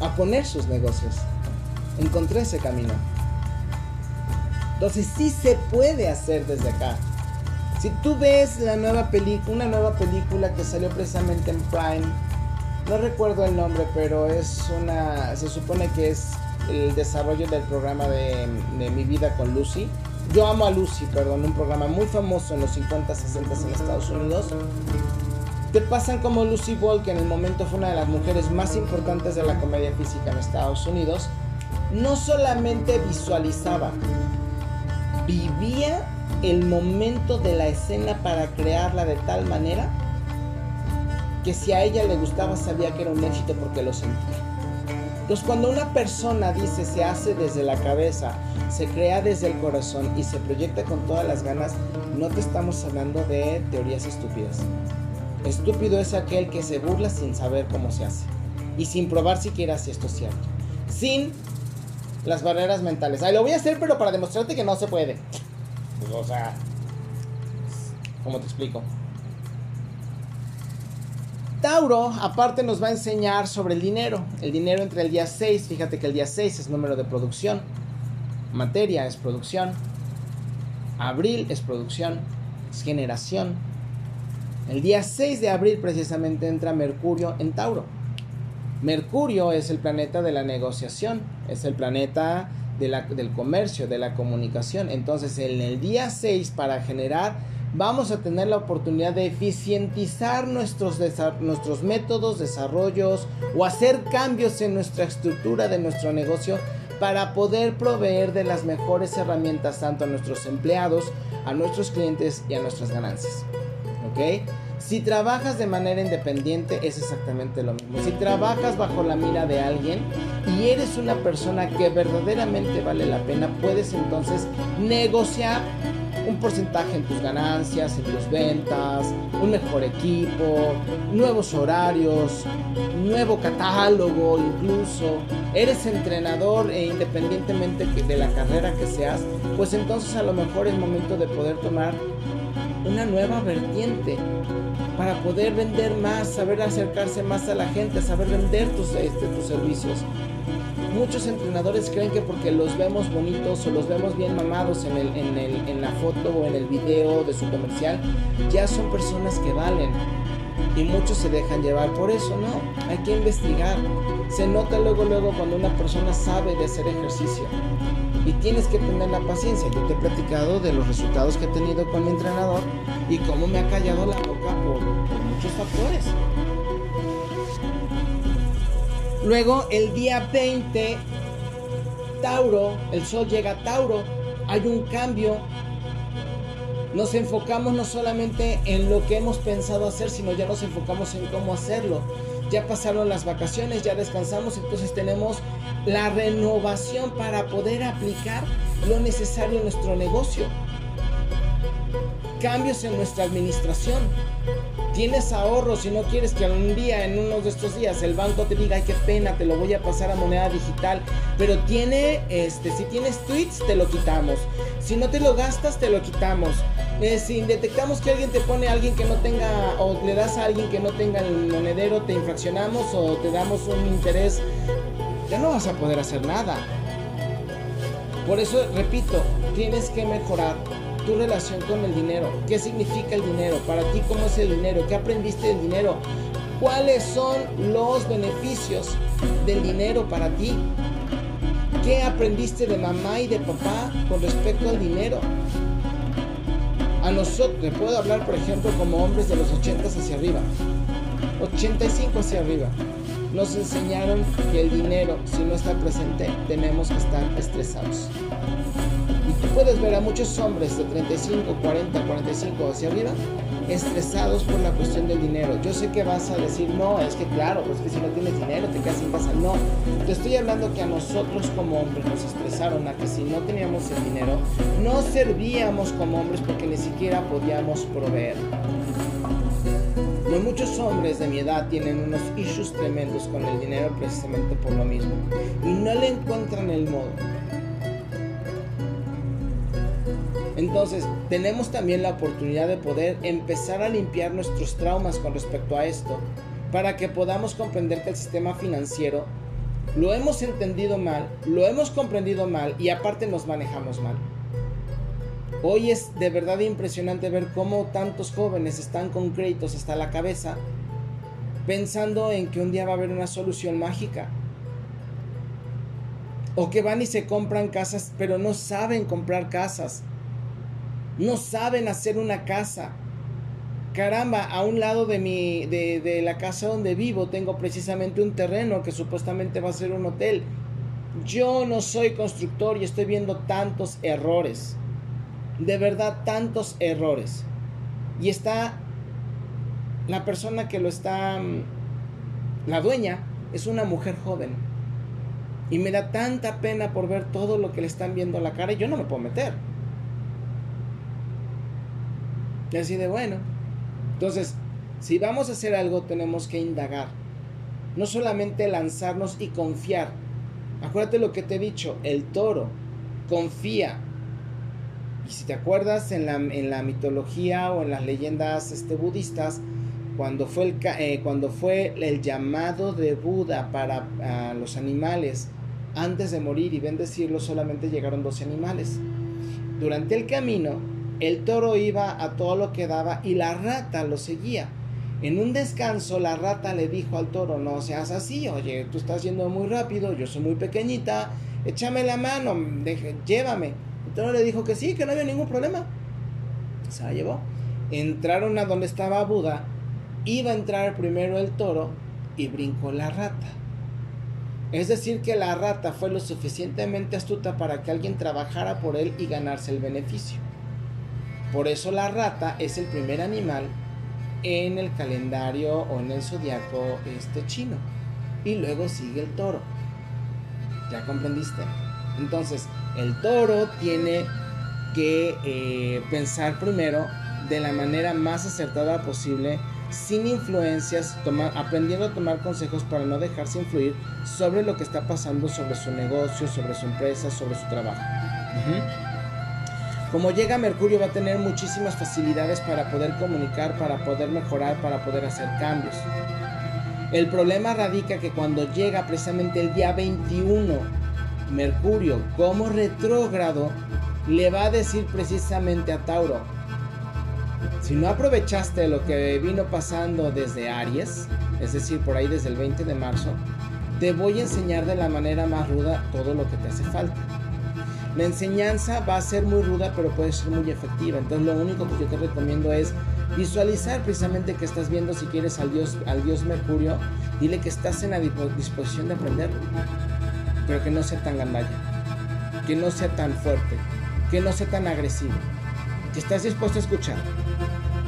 a poner sus negocios. Encontré ese camino. Entonces sí se puede hacer desde acá. Si tú ves la nueva película, una nueva película que salió precisamente en Prime, no recuerdo el nombre, pero es una, se supone que es el desarrollo del programa de, Mi Vida con Lucy. Yo amo a Lucy, perdón, un programa muy famoso en los 50, 60 en Estados Unidos te pasan como Lucy Ball, que en el momento fue una de las mujeres más importantes de la comedia física en Estados Unidos, no solamente visualizaba, vivía el momento de la escena para crearla de tal manera que si a ella le gustaba sabía que era un éxito porque lo sentía. Entonces cuando una persona dice se hace desde la cabeza, se crea desde el corazón y se proyecta con todas las ganas, no te estamos hablando de teorías estúpidas Estúpido es aquel que se burla sin saber cómo se hace y sin probar siquiera si esto es cierto. Sin las barreras mentales. Ay, lo voy a hacer, pero para demostrarte que no se puede. Pues, o sea, ¿cómo te explico? Tauro, aparte, nos va a enseñar sobre el dinero. El dinero entre el día 6, fíjate que el día 6 es número de producción. Materia es producción. Abril es producción. Es generación. El día 6 de abril precisamente entra Mercurio en Tauro. Mercurio es el planeta de la negociación, es el planeta del comercio, de la comunicación. Entonces, en el día 6, para generar, vamos a tener la oportunidad de eficientizar nuestros, nuestros métodos, desarrollos o hacer cambios en nuestra estructura de nuestro negocio para poder proveer de las mejores herramientas tanto a nuestros empleados, a nuestros clientes y a nuestras ganancias. Si trabajas de manera independiente es exactamente lo mismo. Si trabajas bajo la mira de alguien y eres una persona que verdaderamente vale la pena, puedes entonces negociar un porcentaje en tus ganancias, en tus ventas, un mejor equipo, nuevos horarios, nuevo catálogo incluso. Eres entrenador e independientemente de la carrera que seas, pues entonces a lo mejor es momento de poder tomar una nueva vertiente para poder vender más, saber acercarse más a la gente, saber vender tus, este, tus servicios. Muchos entrenadores creen que porque los vemos bonitos o los vemos bien mamados en, el, en, el, en la foto o en el video de su comercial, ya son personas que valen. Y muchos se dejan llevar por eso, no, hay que investigar. Se nota luego, luego cuando una persona sabe de hacer ejercicio y tienes que tener la paciencia. Yo te he platicado de los resultados que he tenido con mi entrenador y cómo me ha callado la boca por, muchos factores. Luego, el día 20, Tauro, el sol llega a Tauro, hay un cambio. Nos enfocamos no solamente en lo que hemos pensado hacer, sino ya nos enfocamos en cómo hacerlo. Ya pasaron las vacaciones, ya descansamos, entonces tenemos la renovación para poder aplicar lo necesario en nuestro negocio. Cambios en nuestra administración. Tienes ahorros y no quieres que algún día, en uno de estos días, el banco te diga, ay, qué pena, te lo voy a pasar a moneda digital. Pero tiene, este, si tienes tweets, te lo quitamos. Si no te lo gastas, te lo quitamos. Eh, si detectamos que alguien te pone a alguien que no tenga, o le das a alguien que no tenga el monedero, te infraccionamos o te damos un interés ya no vas a poder hacer nada. Por eso, repito, tienes que mejorar tu relación con el dinero. ¿Qué significa el dinero? Para ti, ¿cómo es el dinero? ¿Qué aprendiste del dinero? ¿Cuáles son los beneficios del dinero para ti? ¿Qué aprendiste de mamá y de papá con respecto al dinero? A nosotros, puedo hablar, por ejemplo, como hombres de los 80 hacia arriba, 85 hacia arriba nos enseñaron que el dinero, si no está presente, tenemos que estar estresados. Tú puedes ver a muchos hombres de 35, 40, 45 hacia arriba estresados por la cuestión del dinero. Yo sé que vas a decir, no, es que claro, pues que si no tienes dinero te quedas sin casa. No, te estoy hablando que a nosotros como hombres nos estresaron a que si no teníamos el dinero, no servíamos como hombres porque ni siquiera podíamos proveer. No muchos hombres de mi edad tienen unos issues tremendos con el dinero precisamente por lo mismo y no le encuentran el modo. Entonces, tenemos también la oportunidad de poder empezar a limpiar nuestros traumas con respecto a esto, para que podamos comprender que el sistema financiero lo hemos entendido mal, lo hemos comprendido mal y aparte nos manejamos mal. Hoy es de verdad impresionante ver cómo tantos jóvenes están con créditos hasta la cabeza pensando en que un día va a haber una solución mágica. O que van y se compran casas, pero no saben comprar casas. No saben hacer una casa. Caramba, a un lado de, mi, de, la casa donde vivo tengo precisamente un terreno que supuestamente va a ser un hotel. Yo no soy constructor y estoy viendo tantos errores de verdad tantos errores. Y está la persona que lo está, mm, la dueña, es una mujer joven. Y me da tanta pena por ver todo lo que le están viendo a la cara y yo no me puedo meter. Y así de bueno. Entonces, Si vamos a hacer algo tenemos que indagar. No solamente lanzarnos y confiar. Acuérdate lo que te he dicho, el toro confía. Y si te acuerdas en la, en la mitología o en las leyendas este, budistas, cuando fue, el, eh, cuando fue el llamado de Buda para los animales antes de morir y bendecirlos, solamente llegaron 12 animales. Durante el camino, el toro iba a todo lo que daba y la rata lo seguía. En un descanso, la rata le dijo al toro, no seas así, oye, tú estás yendo muy rápido, yo soy muy pequeñita, échame la mano, llévame. El toro le dijo que sí, que no había ningún problema. Se la llevó. Entraron a donde estaba Buda, iba a entrar primero el toro y brincó la rata. Es decir, que la rata fue lo suficientemente astuta para que alguien trabajara por él y ganarse el beneficio. Por eso la rata es el primer animal en el calendario o en el zodiaco este chino. Y luego sigue el toro. ¿Ya comprendiste? Entonces, el toro tiene que eh, pensar primero de la manera más acertada posible, sin influencias, aprendiendo a tomar consejos para no dejarse influir sobre lo que está pasando sobre su negocio, sobre su empresa, sobre su trabajo. Como llega Mercurio va a tener muchísimas facilidades para poder comunicar, para poder mejorar, para poder hacer cambios. El problema radica que cuando llega precisamente el día 21, Mercurio como retrógrado, le va a decir precisamente a Tauro, si no aprovechaste lo que vino pasando desde Aries, es decir, por ahí desde el 20 de marzo, te voy a enseñar de la manera más ruda todo lo que te hace falta. La enseñanza va a ser muy ruda, pero puede ser muy efectiva. Entonces lo único que yo te recomiendo es visualizar precisamente que estás viendo si quieres al dios, al dios Mercurio. Dile que estás en la disposición de aprender, pero que no sea tan gandalla, que no sea tan fuerte, que no sea tan agresivo, que estás dispuesto a escuchar.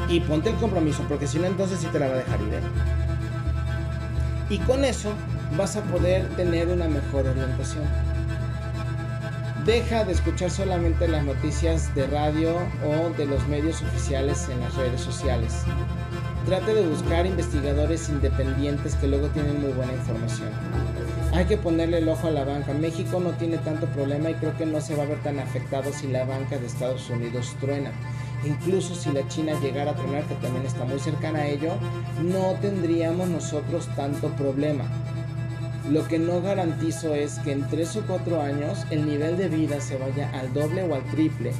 Y ponte el compromiso, porque si no entonces sí te la va a dejar ir. ¿eh? Y con eso vas a poder tener una mejor orientación. Deja de escuchar solamente las noticias de radio o de los medios oficiales en las redes sociales. Trate de buscar investigadores independientes que luego tienen muy buena información. Hay que ponerle el ojo a la banca. México no tiene tanto problema y creo que no se va a ver tan afectado si la banca de Estados Unidos truena. Incluso si la China llegara a tronar, que también está muy cercana a ello, no tendríamos nosotros tanto problema. Lo que no garantizo es que en 3 o 4 años el nivel de vida se vaya al doble o al triple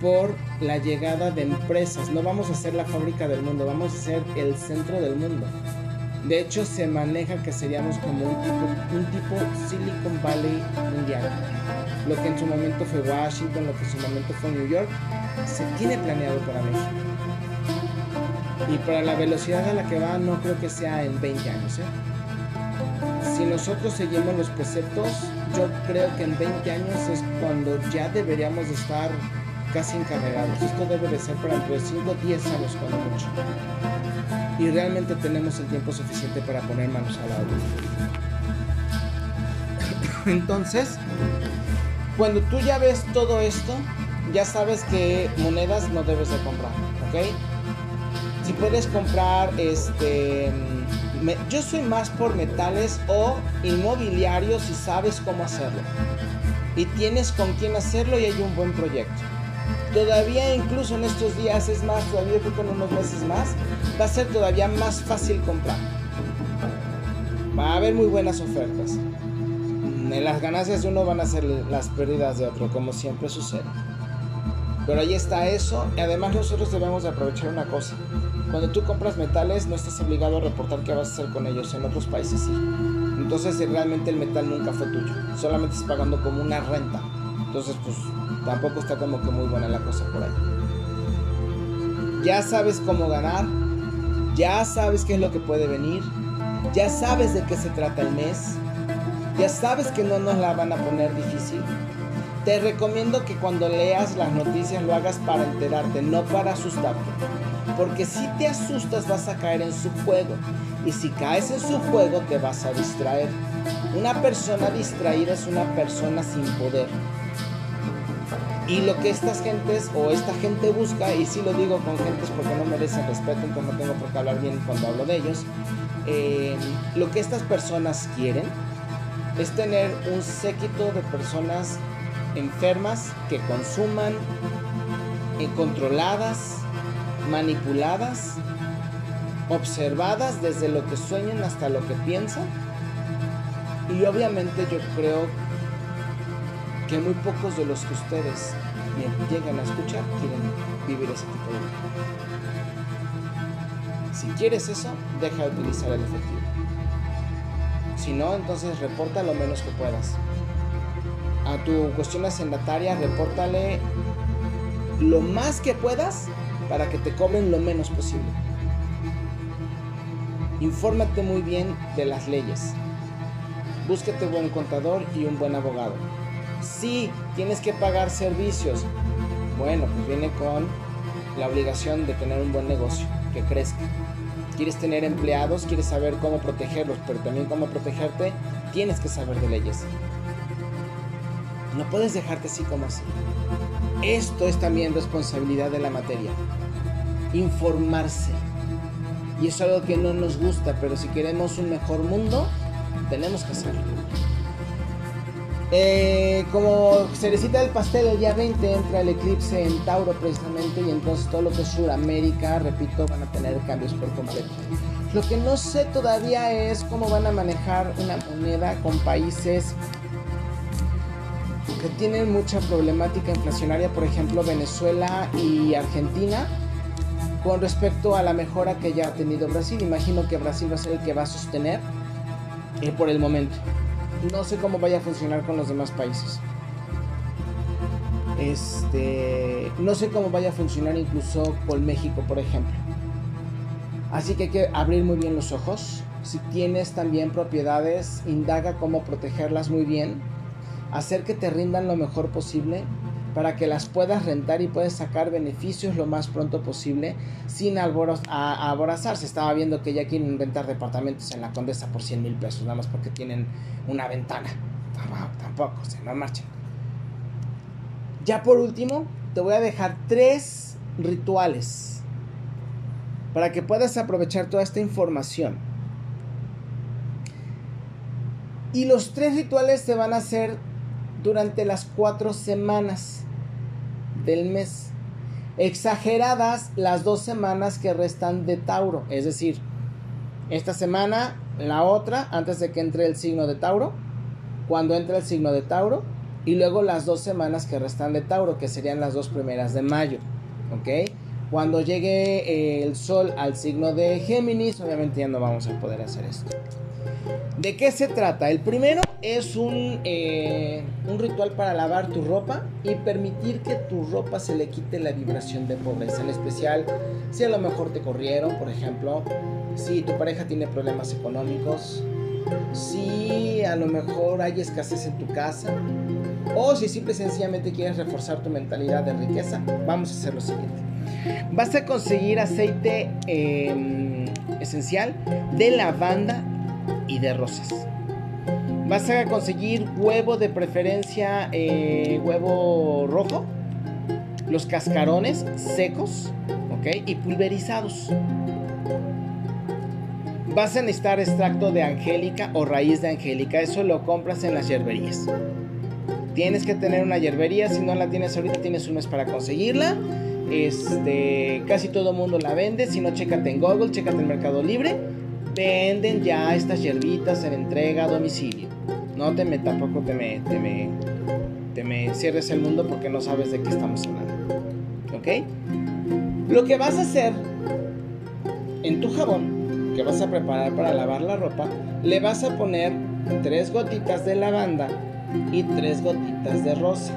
por la llegada de empresas. No vamos a ser la fábrica del mundo, vamos a ser el centro del mundo. De hecho, se maneja que seríamos como un tipo, Silicon Valley mundial. Lo que en su momento fue Washington, lo que en su momento fue New York, se tiene planeado para México. Y para la velocidad a la que va, no creo que sea en 20 años. ¿eh? Si nosotros seguimos los preceptos, yo creo que en 20 años es cuando ya deberíamos estar casi encarregados. Esto debe de ser para dentro de 5 o 10 años cuando mucho. Y realmente tenemos el tiempo suficiente para poner manos a la obra. Entonces, cuando tú ya ves todo esto, ya sabes que monedas no debes de comprar, ¿ok? Si puedes comprar este yo soy más por metales o inmobiliarios si sabes cómo hacerlo. Y tienes con quién hacerlo y hay un buen proyecto. Todavía incluso en estos días es más, todavía creo que en unos meses más, va a ser todavía más fácil comprar. Va a haber muy buenas ofertas. En las ganancias de uno van a ser las pérdidas de otro, como siempre sucede. Pero ahí está eso. Y además nosotros debemos de aprovechar una cosa. Cuando tú compras metales no estás obligado a reportar qué vas a hacer con ellos. En otros países sí. Entonces realmente el metal nunca fue tuyo. Solamente estás pagando como una renta. Entonces pues tampoco está como que muy buena la cosa por ahí. Ya sabes cómo ganar. Ya sabes qué es lo que puede venir. Ya sabes de qué se trata el mes. Ya sabes que no nos la van a poner difícil. Te recomiendo que cuando leas las noticias lo hagas para enterarte, no para asustarte. Porque si te asustas vas a caer en su juego. Y si caes en su juego te vas a distraer. Una persona distraída es una persona sin poder. Y lo que estas gentes o esta gente busca, y si lo digo con gentes porque no merecen respeto, entonces no tengo por qué hablar bien cuando hablo de ellos, eh, lo que estas personas quieren es tener un séquito de personas enfermas que consuman, eh, controladas, manipuladas, observadas desde lo que sueñan hasta lo que piensan. Y obviamente yo creo que muy pocos de los que ustedes llegan a escuchar quieren vivir ese tipo de vida. Si quieres eso, deja de utilizar el efectivo. Si no, entonces reporta lo menos que puedas. A tu cuestión hacendataria, repórtale lo más que puedas para que te cobren lo menos posible. Infórmate muy bien de las leyes. Búsquete buen contador y un buen abogado. Si tienes que pagar servicios, bueno, pues viene con la obligación de tener un buen negocio que crezca. Quieres tener empleados, quieres saber cómo protegerlos, pero también cómo protegerte, tienes que saber de leyes. No puedes dejarte así como así. Esto es también responsabilidad de la materia. Informarse. Y es algo que no nos gusta, pero si queremos un mejor mundo, tenemos que hacerlo. Eh, como cerecita del pastel, el día 20 entra el eclipse en Tauro precisamente y entonces todo lo que es Sudamérica, repito, van a tener cambios por completo. Lo que no sé todavía es cómo van a manejar una moneda con países que tienen mucha problemática inflacionaria, por ejemplo Venezuela y Argentina, con respecto a la mejora que ya ha tenido Brasil. Imagino que Brasil va a ser el que va a sostener eh, por el momento. No sé cómo vaya a funcionar con los demás países. Este, no sé cómo vaya a funcionar incluso con México, por ejemplo. Así que hay que abrir muy bien los ojos. Si tienes también propiedades, indaga cómo protegerlas muy bien. Hacer que te rindan lo mejor posible para que las puedas rentar y puedas sacar beneficios lo más pronto posible sin aborazarse. Estaba viendo que ya quieren rentar departamentos en la Condesa por 100 mil pesos, nada más porque tienen una ventana. Tampoco, se no marchen. Ya por último, te voy a dejar tres rituales para que puedas aprovechar toda esta información. Y los tres rituales te van a hacer durante las cuatro semanas del mes. Exageradas las dos semanas que restan de Tauro. Es decir, esta semana, la otra, antes de que entre el signo de Tauro. Cuando entre el signo de Tauro. Y luego las dos semanas que restan de Tauro, que serían las dos primeras de mayo. ¿Ok? Cuando llegue el sol al signo de Géminis, obviamente ya no vamos a poder hacer esto. ¿De qué se trata? El primero es un, eh, un ritual para lavar tu ropa y permitir que tu ropa se le quite la vibración de pobreza. En especial, si a lo mejor te corrieron, por ejemplo, si tu pareja tiene problemas económicos, si a lo mejor hay escasez en tu casa, o si simple y sencillamente quieres reforzar tu mentalidad de riqueza, vamos a hacer lo siguiente. Vas a conseguir aceite em, esencial de lavanda y de rosas. Vas a conseguir huevo de preferencia, eh, huevo rojo, los cascarones secos, ¿ok? Y pulverizados. Vas a necesitar extracto de angélica o raíz de angélica, eso lo compras en las hierberías. Tienes que tener una hierbería, si no la tienes ahorita tienes un mes para conseguirla. Este, casi todo el mundo la vende, si no chécate en Google, chécate en Mercado Libre venden ya estas hierbitas en entrega a domicilio. No te me, tampoco te me, te me, te me cierres el mundo porque no sabes de qué estamos hablando. ¿Ok? Lo que vas a hacer en tu jabón que vas a preparar para lavar la ropa, le vas a poner tres gotitas de lavanda y tres gotitas de rosa.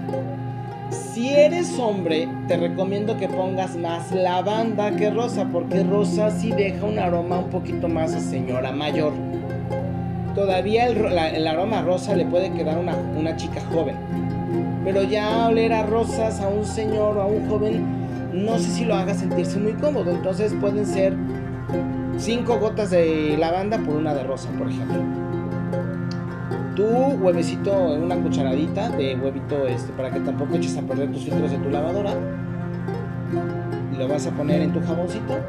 Si eres hombre, te recomiendo que pongas más lavanda que rosa, porque rosa sí deja un aroma un poquito más a señora mayor. Todavía el, aroma rosa le puede quedar una, una chica joven. Pero ya oler a rosas a un señor o a un joven, no sé si lo haga sentirse muy cómodo. Entonces pueden ser cinco gotas de lavanda por una de rosa, por ejemplo. Tu huevecito, una cucharadita de huevito este, para que tampoco eches a perder tus filtros de tu lavadora. Lo vas a poner en tu jaboncito.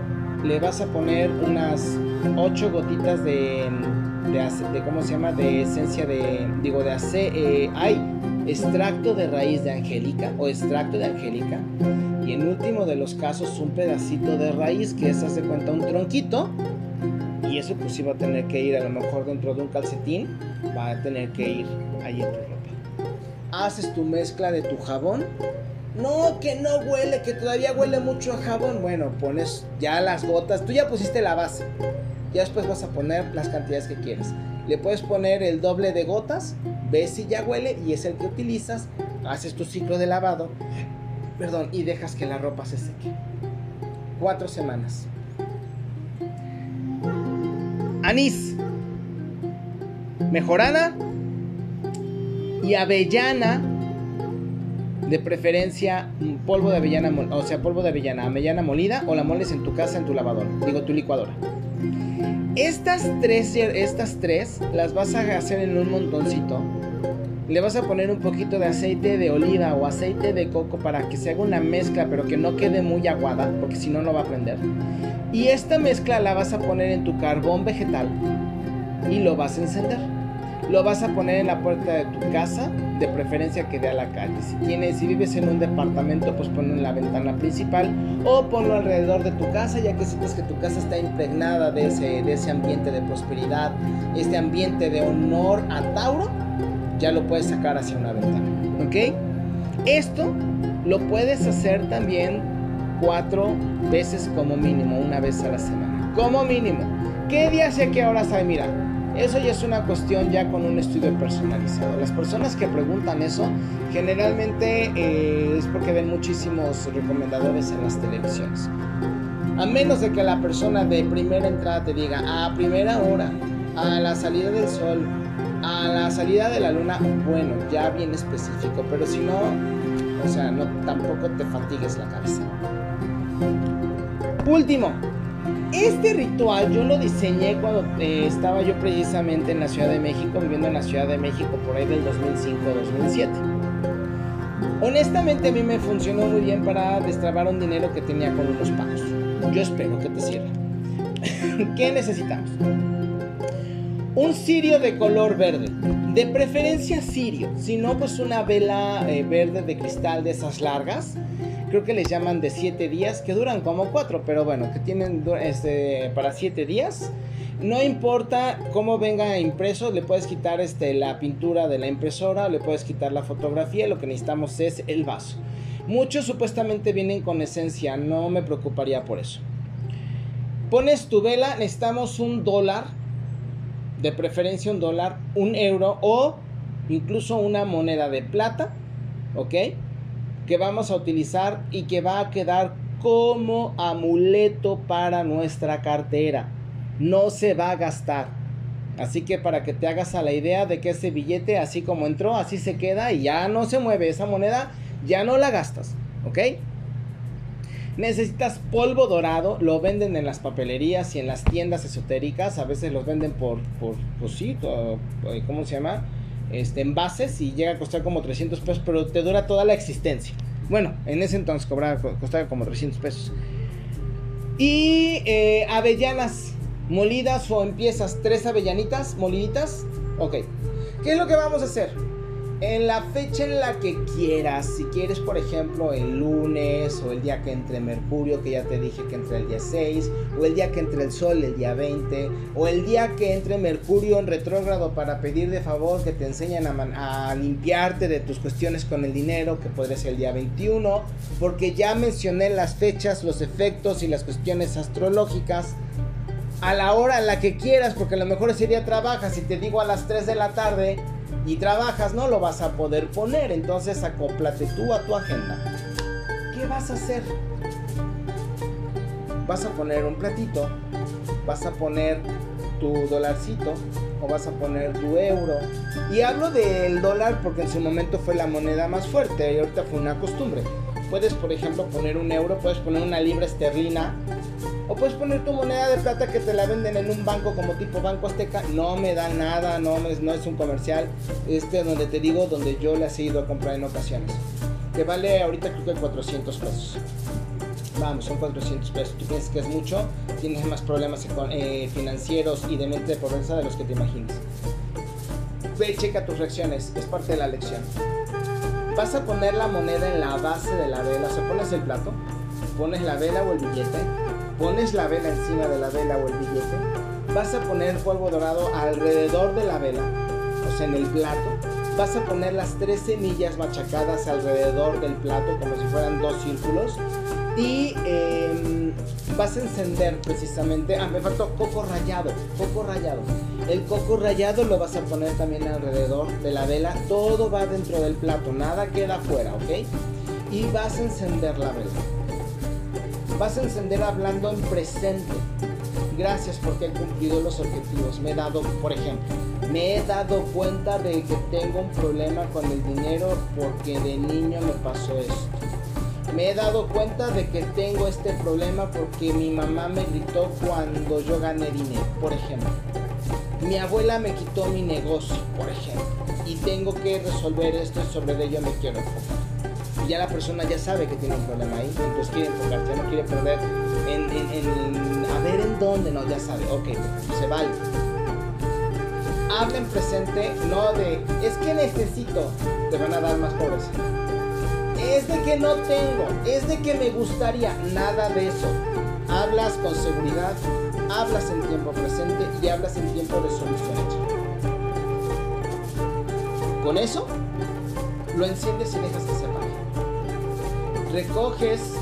Le vas a poner unas 8 gotitas de, de, ¿cómo se llama? De esencia de, digo, de ace, eh, hay extracto de raíz de angélica o extracto de angélica. Y en último de los casos, un pedacito de raíz que es, hace cuenta, un tronquito y eso pues sí va a tener que ir a lo mejor dentro de un calcetín, va a tener que ir ahí en tu ropa. Haces tu mezcla de tu jabón. No, que no huele, que todavía huele mucho a jabón. Bueno, pones ya las gotas, tú ya pusiste la base. Ya después vas a poner las cantidades que quieras. Le puedes poner el doble de gotas, ves si ya huele y es el que utilizas. Haces tu ciclo de lavado, perdón, y dejas que la ropa se seque. Cuatro semanas anís, mejorana y avellana, de preferencia mm, polvo de avellana, o sea, polvo de avellana, avellana molida o la moles en tu casa, en tu lavadora, digo tu licuadora. Estas tres, estas tres las vas a hacer en un montoncito. Le vas a poner un poquito de aceite de oliva o aceite de coco para que se haga una mezcla, pero que no quede muy aguada, porque si no, no va a prender. Y esta mezcla la vas a poner en tu carbón vegetal y lo vas a encender. Lo vas a poner en la puerta de tu casa, de preferencia que dé a la calle. Si tienes, si vives en un departamento, pues ponlo en la ventana principal o ponlo alrededor de tu casa, ya que sientes que tu casa está impregnada de ese, de ese ambiente de prosperidad, este ambiente de honor a Tauro, ya lo puedes sacar hacia una ventana. ¿Ok? Esto lo puedes hacer también cuatro veces como mínimo, una vez a la semana. Como mínimo. ¿Qué días y a qué horas hay? Mira, eso ya es una cuestión ya con un estudio personalizado. Las personas que preguntan eso generalmente eh, es porque ven muchísimos recomendadores en las televisiones. A menos de que la persona de primera entrada te diga a primera hora, a la salida del sol, a la salida de la luna, bueno, ya bien específico, pero si no, o sea, no tampoco te fatigues la cabeza. Último, este ritual yo lo diseñé cuando eh, estaba yo precisamente en la Ciudad de México, viviendo en la Ciudad de México por ahí del 2005-2007. Honestamente a mí me funcionó muy bien para destrabar un dinero que tenía con unos pagos. Yo espero que te sirva. ¿Qué necesitamos? Un cirio de color verde, de preferencia cirio, si no pues una vela eh, verde de cristal de esas largas creo que les llaman de 7 días, que duran como 4, pero bueno, que tienen este, para 7 días. No importa cómo venga impreso, le puedes quitar este, la pintura de la impresora, le puedes quitar la fotografía, lo que necesitamos es el vaso. Muchos supuestamente vienen con esencia, no me preocuparía por eso. Pones tu vela, necesitamos un dólar, de preferencia un dólar, un euro o incluso una moneda de plata, ¿ok? que vamos a utilizar y que va a quedar como amuleto para nuestra cartera. No se va a gastar. Así que para que te hagas a la idea de que ese billete, así como entró, así se queda y ya no se mueve. Esa moneda ya no la gastas. ¿Ok? Necesitas polvo dorado, lo venden en las papelerías y en las tiendas esotéricas. A veces los venden por, por, pues eh, ¿cómo se llama? este, envases y llega a costar como 300 pesos, pero te dura toda la existencia. Bueno, en ese entonces cobraba, costaba como 300 pesos. Y eh, avellanas molidas o en piezas, tres avellanitas moliditas. Ok, ¿qué es lo que vamos a hacer? En la fecha en la que quieras, si quieres por ejemplo el lunes o el día que entre Mercurio, que ya te dije que entre el día 6, o el día que entre el Sol el día 20, o el día que entre Mercurio en retrógrado para pedir de favor que te enseñen a, a limpiarte de tus cuestiones con el dinero, que podría ser el día 21, porque ya mencioné las fechas, los efectos y las cuestiones astrológicas a la hora en la que quieras, porque a lo mejor ese día trabajas y te digo a las 3 de la tarde, y trabajas, no lo vas a poder poner. Entonces acóplate tú a tu agenda. ¿Qué vas a hacer? Vas a poner un platito, vas a poner tu dolarcito o vas a poner tu euro. Y hablo del dólar porque en su momento fue la moneda más fuerte y ahorita fue una costumbre. Puedes, por ejemplo, poner un euro, puedes poner una libra esterlina O puedes poner tu moneda de plata que te la venden en un banco como tipo Banco Azteca. No me da nada, no es, no es un comercial. Este donde te digo, donde yo las he ido a comprar en ocasiones. Que vale ahorita creo que 400 pesos. Vamos, son 400 pesos. Tú piensas que es mucho, tienes más problemas eh, financieros y de mente de pobreza de los que te imaginas. Ve, checa tus reacciones, es parte de la lección. Vas a poner la moneda en la base de la vela, o sea, pones el plato, pones la vela o el billete, pones la vela encima de la vela o el billete, vas a poner polvo dorado alrededor de la vela, o sea, en el plato, vas a poner las tres semillas machacadas alrededor del plato como si fueran dos círculos y em, vas a encender precisamente, ah, me faltó coco rallado, coco rallado. El coco rallado lo vas a poner también alrededor de la vela, todo va dentro del plato, nada queda afuera, ¿ok? Y vas a encender la vela. Vas a encender hablando en presente. Gracias porque he cumplido los objetivos. Me he dado, por ejemplo, me he dado cuenta de que tengo un problema con el dinero porque de niño me pasó esto me he dado cuenta de que tengo este problema porque mi mamá me gritó cuando yo gané dinero, por ejemplo. Mi abuela me quitó mi negocio, por ejemplo. Y tengo que resolver esto y sobre ello me quiero enfocar. Y ya la persona ya sabe que tiene un problema ahí, entonces quiere enfocarse, no quiere perder en, a ver en dónde, no, ya sabe, ok, se vale. Habla en presente, no de, es que necesito, te van a dar más pobres es de que no tengo, es de que me gustaría, nada de eso. Hablas con seguridad, hablas en tiempo presente y hablas en tiempo de solución Con eso, lo enciendes y dejas. Recoges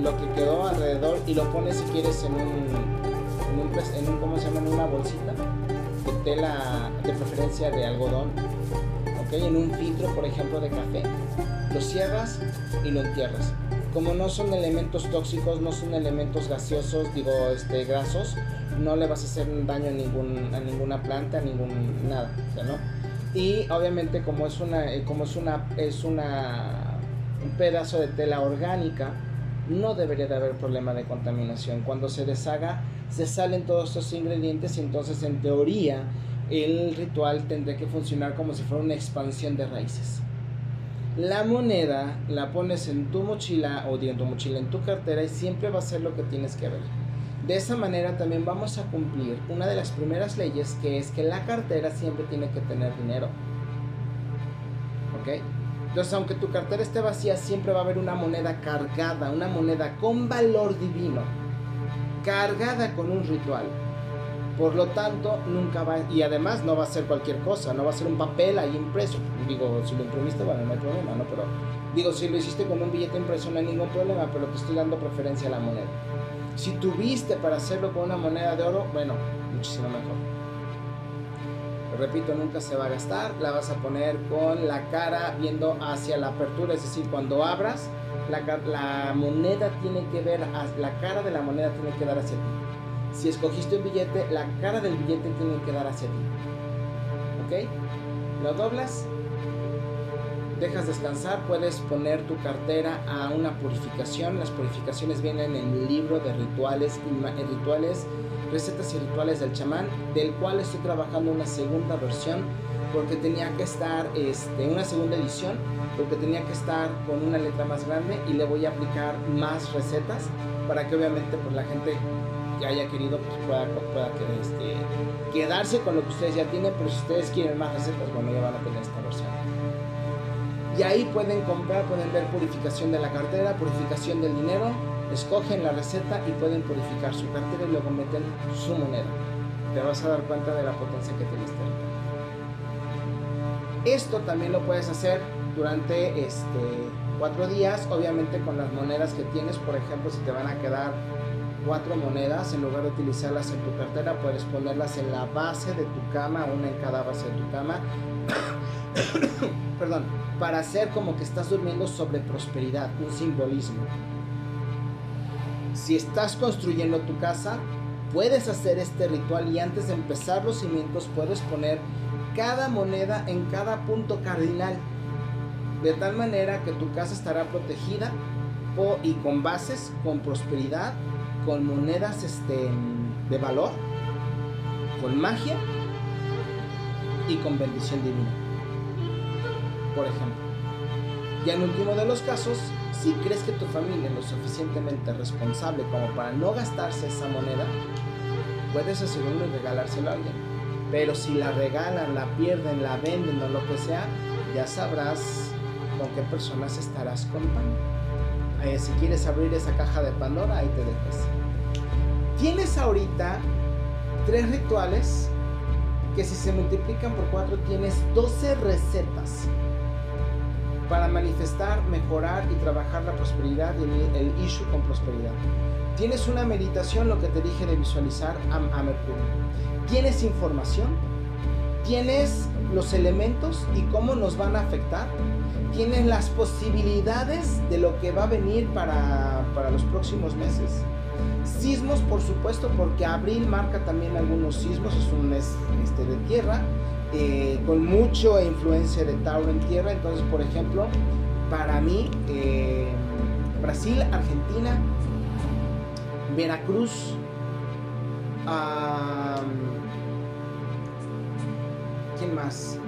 lo que quedó alrededor y lo pones si quieres en un, en un, ¿cómo se llama? En una bolsita de tela, de preferencia de algodón, ¿ok? En un filtro, por ejemplo, de café lo cierras y lo entierras. Como no son elementos tóxicos, no son elementos gaseosos, digo, este, grasos, no le vas a hacer daño a, ningún, a ninguna planta, a ningún nada, ¿no? Y obviamente como es una, eh, como es una, es una, un pedazo de tela orgánica, no debería de haber problema de contaminación. Cuando se deshaga, se salen todos estos ingredientes y entonces en teoría el ritual tendría que funcionar como si fuera una expansión de raíces. La moneda la pones en tu mochila o en tu mochila, en tu cartera y siempre va a ser lo que tienes que ver. De esa manera también vamos a cumplir una de las primeras leyes que es que la cartera siempre tiene que tener dinero. ¿Ok? Entonces, aunque tu cartera esté vacía, siempre va a haber una moneda cargada, una moneda con valor divino, cargada con un ritual. Por lo tanto, nunca va, y además no va a ser cualquier cosa, no va a ser un papel ahí impreso. Digo, si lo imprimiste, bueno, no hay problema, ¿no? Pero digo, si lo hiciste con un billete impreso, no hay ningún problema, pero te estoy dando preferencia a la moneda. Si tuviste para hacerlo con una moneda de oro, bueno, muchísimo mejor. Repito, nunca se va a gastar, la vas a poner con la cara viendo hacia la apertura, es decir, cuando abras, la, moneda tiene que ver, la cara de la moneda tiene que dar hacia ti. Si escogiste un billete, la cara del billete tiene que dar hacia ti. ¿Ok? Lo doblas, dejas descansar, puedes poner tu cartera a una purificación. Las purificaciones vienen en el libro de rituales, rituales, recetas y rituales del chamán, del cual estoy trabajando una segunda versión porque tenía que estar, este, una segunda edición, porque tenía que estar con una letra más grande y le voy a aplicar más recetas para que obviamente pues, la gente que haya querido pues, pueda, pueda este, quedarse con lo que ustedes ya tienen, pero si ustedes quieren más recetas, bueno, ya van a tener esta versión. Y ahí pueden comprar, pueden ver purificación de la cartera, purificación del dinero, escogen la receta y pueden purificar su cartera y luego meten su moneda. Te vas a dar cuenta de la potencia que tiene este Esto también lo puedes hacer durante este, cuatro días, obviamente con las monedas que tienes, por ejemplo, si te van a quedar cuatro monedas, en lugar de utilizarlas en tu cartera, puedes ponerlas en la base de tu cama, una en cada base de tu cama. Perdón, para hacer como que estás durmiendo sobre prosperidad, un simbolismo. Si estás construyendo tu casa, puedes hacer este ritual y antes de empezar los cimientos puedes poner cada moneda en cada punto cardinal. De tal manera que tu casa estará protegida y con bases, con prosperidad con monedas este, de valor, con magia y con bendición divina. Por ejemplo, ya en último de los casos, si crees que tu familia es lo suficientemente responsable como para no gastarse esa moneda, puedes asegurarlo y regalárselo a alguien. Pero si la regalan, la pierden, la venden o lo que sea, ya sabrás con qué personas estarás contando. Eh, si quieres abrir esa caja de Pandora, ahí te dejas. Tienes ahorita tres rituales que si se multiplican por cuatro tienes 12 recetas para manifestar, mejorar y trabajar la prosperidad y el, issue con prosperidad. Tienes una meditación, lo que te dije de visualizar a, a Mercurio. Tienes información, tienes los elementos y cómo nos van a afectar. Tienes las posibilidades de lo que va a venir para, para los próximos meses. Sismos, por supuesto, porque abril marca también algunos sismos, es un mes este, de tierra, eh, con mucha influencia de Tauro en tierra. Entonces, por ejemplo, para mí, eh, Brasil, Argentina, Veracruz, ¿quién más?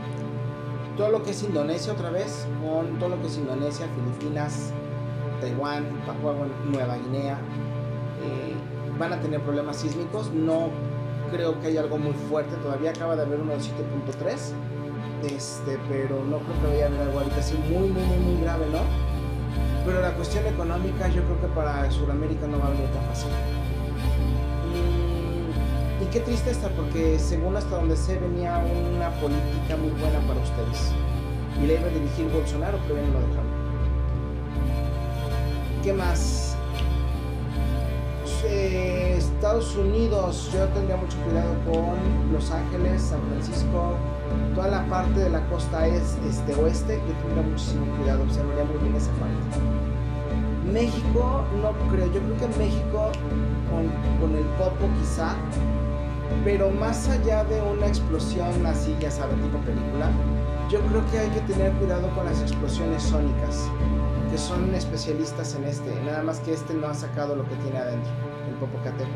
Todo lo que es Indonesia otra vez, con todo lo que es Indonesia, Filipinas, Taiwán, Papua Nueva Guinea, eh, van a tener problemas sísmicos. No creo que haya algo muy fuerte. Todavía acaba de haber uno de 7.3. Este, pero no creo que vaya a haber algo ahorita así muy, muy, muy, grave, ¿no? Pero la cuestión económica yo creo que para Sudamérica no va a venir tan fácil. Y, qué triste está, porque según hasta donde sé venía una política muy buena para ustedes. Y la iba a dirigir Bolsonaro, pero ya no lo dejaron. ¿Qué más? Estados Unidos, yo tendría mucho cuidado con Los Ángeles, San Francisco, toda la parte de la costa es, este, oeste, yo tendría muchísimo cuidado, observaría muy bien esa parte. México, no creo, yo creo que México con, con el popo quizá, pero más allá de una explosión así, ya saben, tipo película, yo creo que hay que tener cuidado con las explosiones sónicas, que son especialistas en este, nada más que este no ha sacado lo que tiene adentro. Popocatépetl.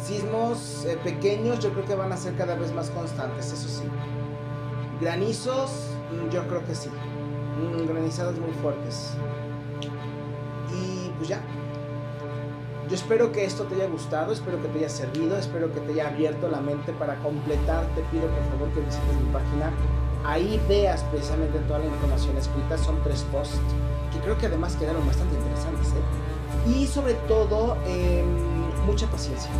Sismos eh, pequeños yo creo que van a ser cada vez más constantes, eso sí. Granizos, mm, yo creo que sí. Mm, granizadas muy fuertes. Y pues ya. Yo espero que esto te haya gustado, espero que te haya servido, espero que te haya abierto la mente para completar. Te pido por favor que visites mi página. Ahí veas precisamente toda la información escrita. Son tres posts que creo que además quedaron bastante interesantes. ¿eh? y sobre todo em, mucha paciencia.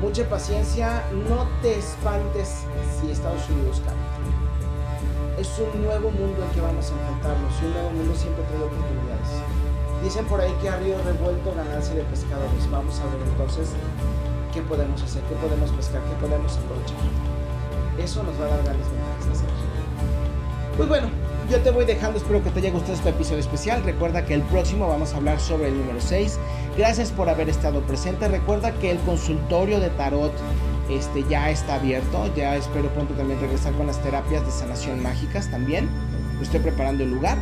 Mucha paciencia, no te espantes si Estados Unidos cae. Es un nuevo mundo en que vamos a enfrentarnos y un nuevo mundo siempre trae oportunidades. Dicen por ahí que a río revuelto ganancia de pescadores. Vamos a ver entonces qué podemos hacer, qué podemos pescar, qué podemos aprovechar. Eso nos va a dar grandes ventajas. Pues bueno, yo te voy dejando, espero que te haya gustado este episodio especial. Recuerda que el próximo vamos a hablar sobre el número 6. Gracias por haber estado presente. Recuerda que el consultorio de tarot este, ya está abierto. Ya espero pronto también regresar con las terapias de sanación mágicas también. Estoy preparando el lugar.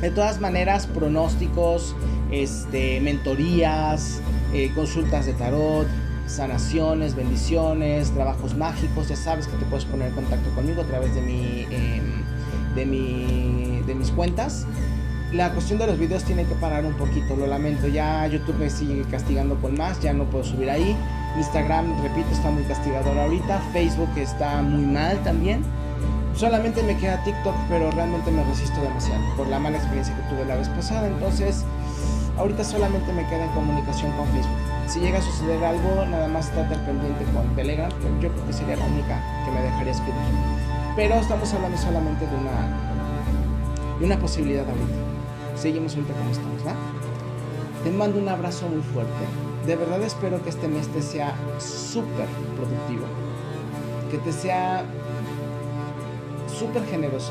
De todas maneras, pronósticos, este, mentorías, eh, consultas de tarot, sanaciones, bendiciones, trabajos mágicos. Ya sabes que te puedes poner en contacto conmigo a través de mi... Em, de, mi, de mis cuentas. La cuestión de los videos tiene que parar un poquito, lo lamento. Ya YouTube me sigue castigando con más, ya no puedo subir ahí. Instagram, repito, está muy castigador ahorita. Facebook está muy mal también. Solamente me queda TikTok, pero realmente me resisto demasiado por la mala experiencia que tuve la vez pasada. Entonces, ahorita solamente me queda en comunicación con Facebook. Si llega a suceder algo, nada más estar pendiente con Telegram, yo creo que sería la única que me dejaría escribir pero estamos hablando solamente de una, de una posibilidad ahorita. Seguimos ahorita como estamos, ¿va? Te mando un abrazo muy fuerte. De verdad espero que este mes te sea súper productivo. Que te sea súper generoso.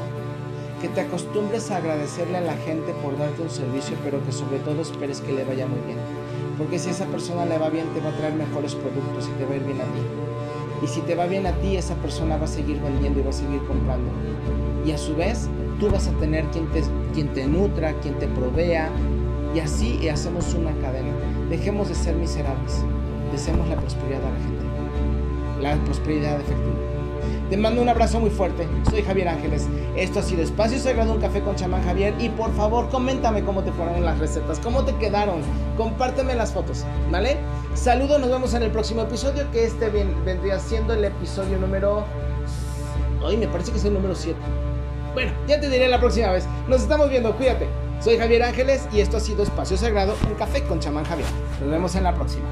Que te acostumbres a agradecerle a la gente por darte un servicio, pero que sobre todo esperes que le vaya muy bien. Porque si a esa persona le va bien, te va a traer mejores productos y te va a ir bien a ti. Y si te va bien a ti, esa persona va a seguir vendiendo y va a seguir comprando. Y a su vez, tú vas a tener quien te, quien te nutra, quien te provea. Y así hacemos una cadena. Dejemos de ser miserables. Deseemos la prosperidad a la gente. La prosperidad efectiva. Te mando un abrazo muy fuerte. Soy Javier Ángeles. Esto ha sido Espacio Sagrado, un café con chamán Javier. Y por favor, coméntame cómo te fueron las recetas, cómo te quedaron. Compárteme las fotos, ¿vale? Saludos, nos vemos en el próximo episodio. Que este vendría siendo el episodio número. Ay, me parece que es el número 7. Bueno, ya te diré la próxima vez. Nos estamos viendo, cuídate. Soy Javier Ángeles y esto ha sido Espacio Sagrado, un café con chamán Javier. Nos vemos en la próxima.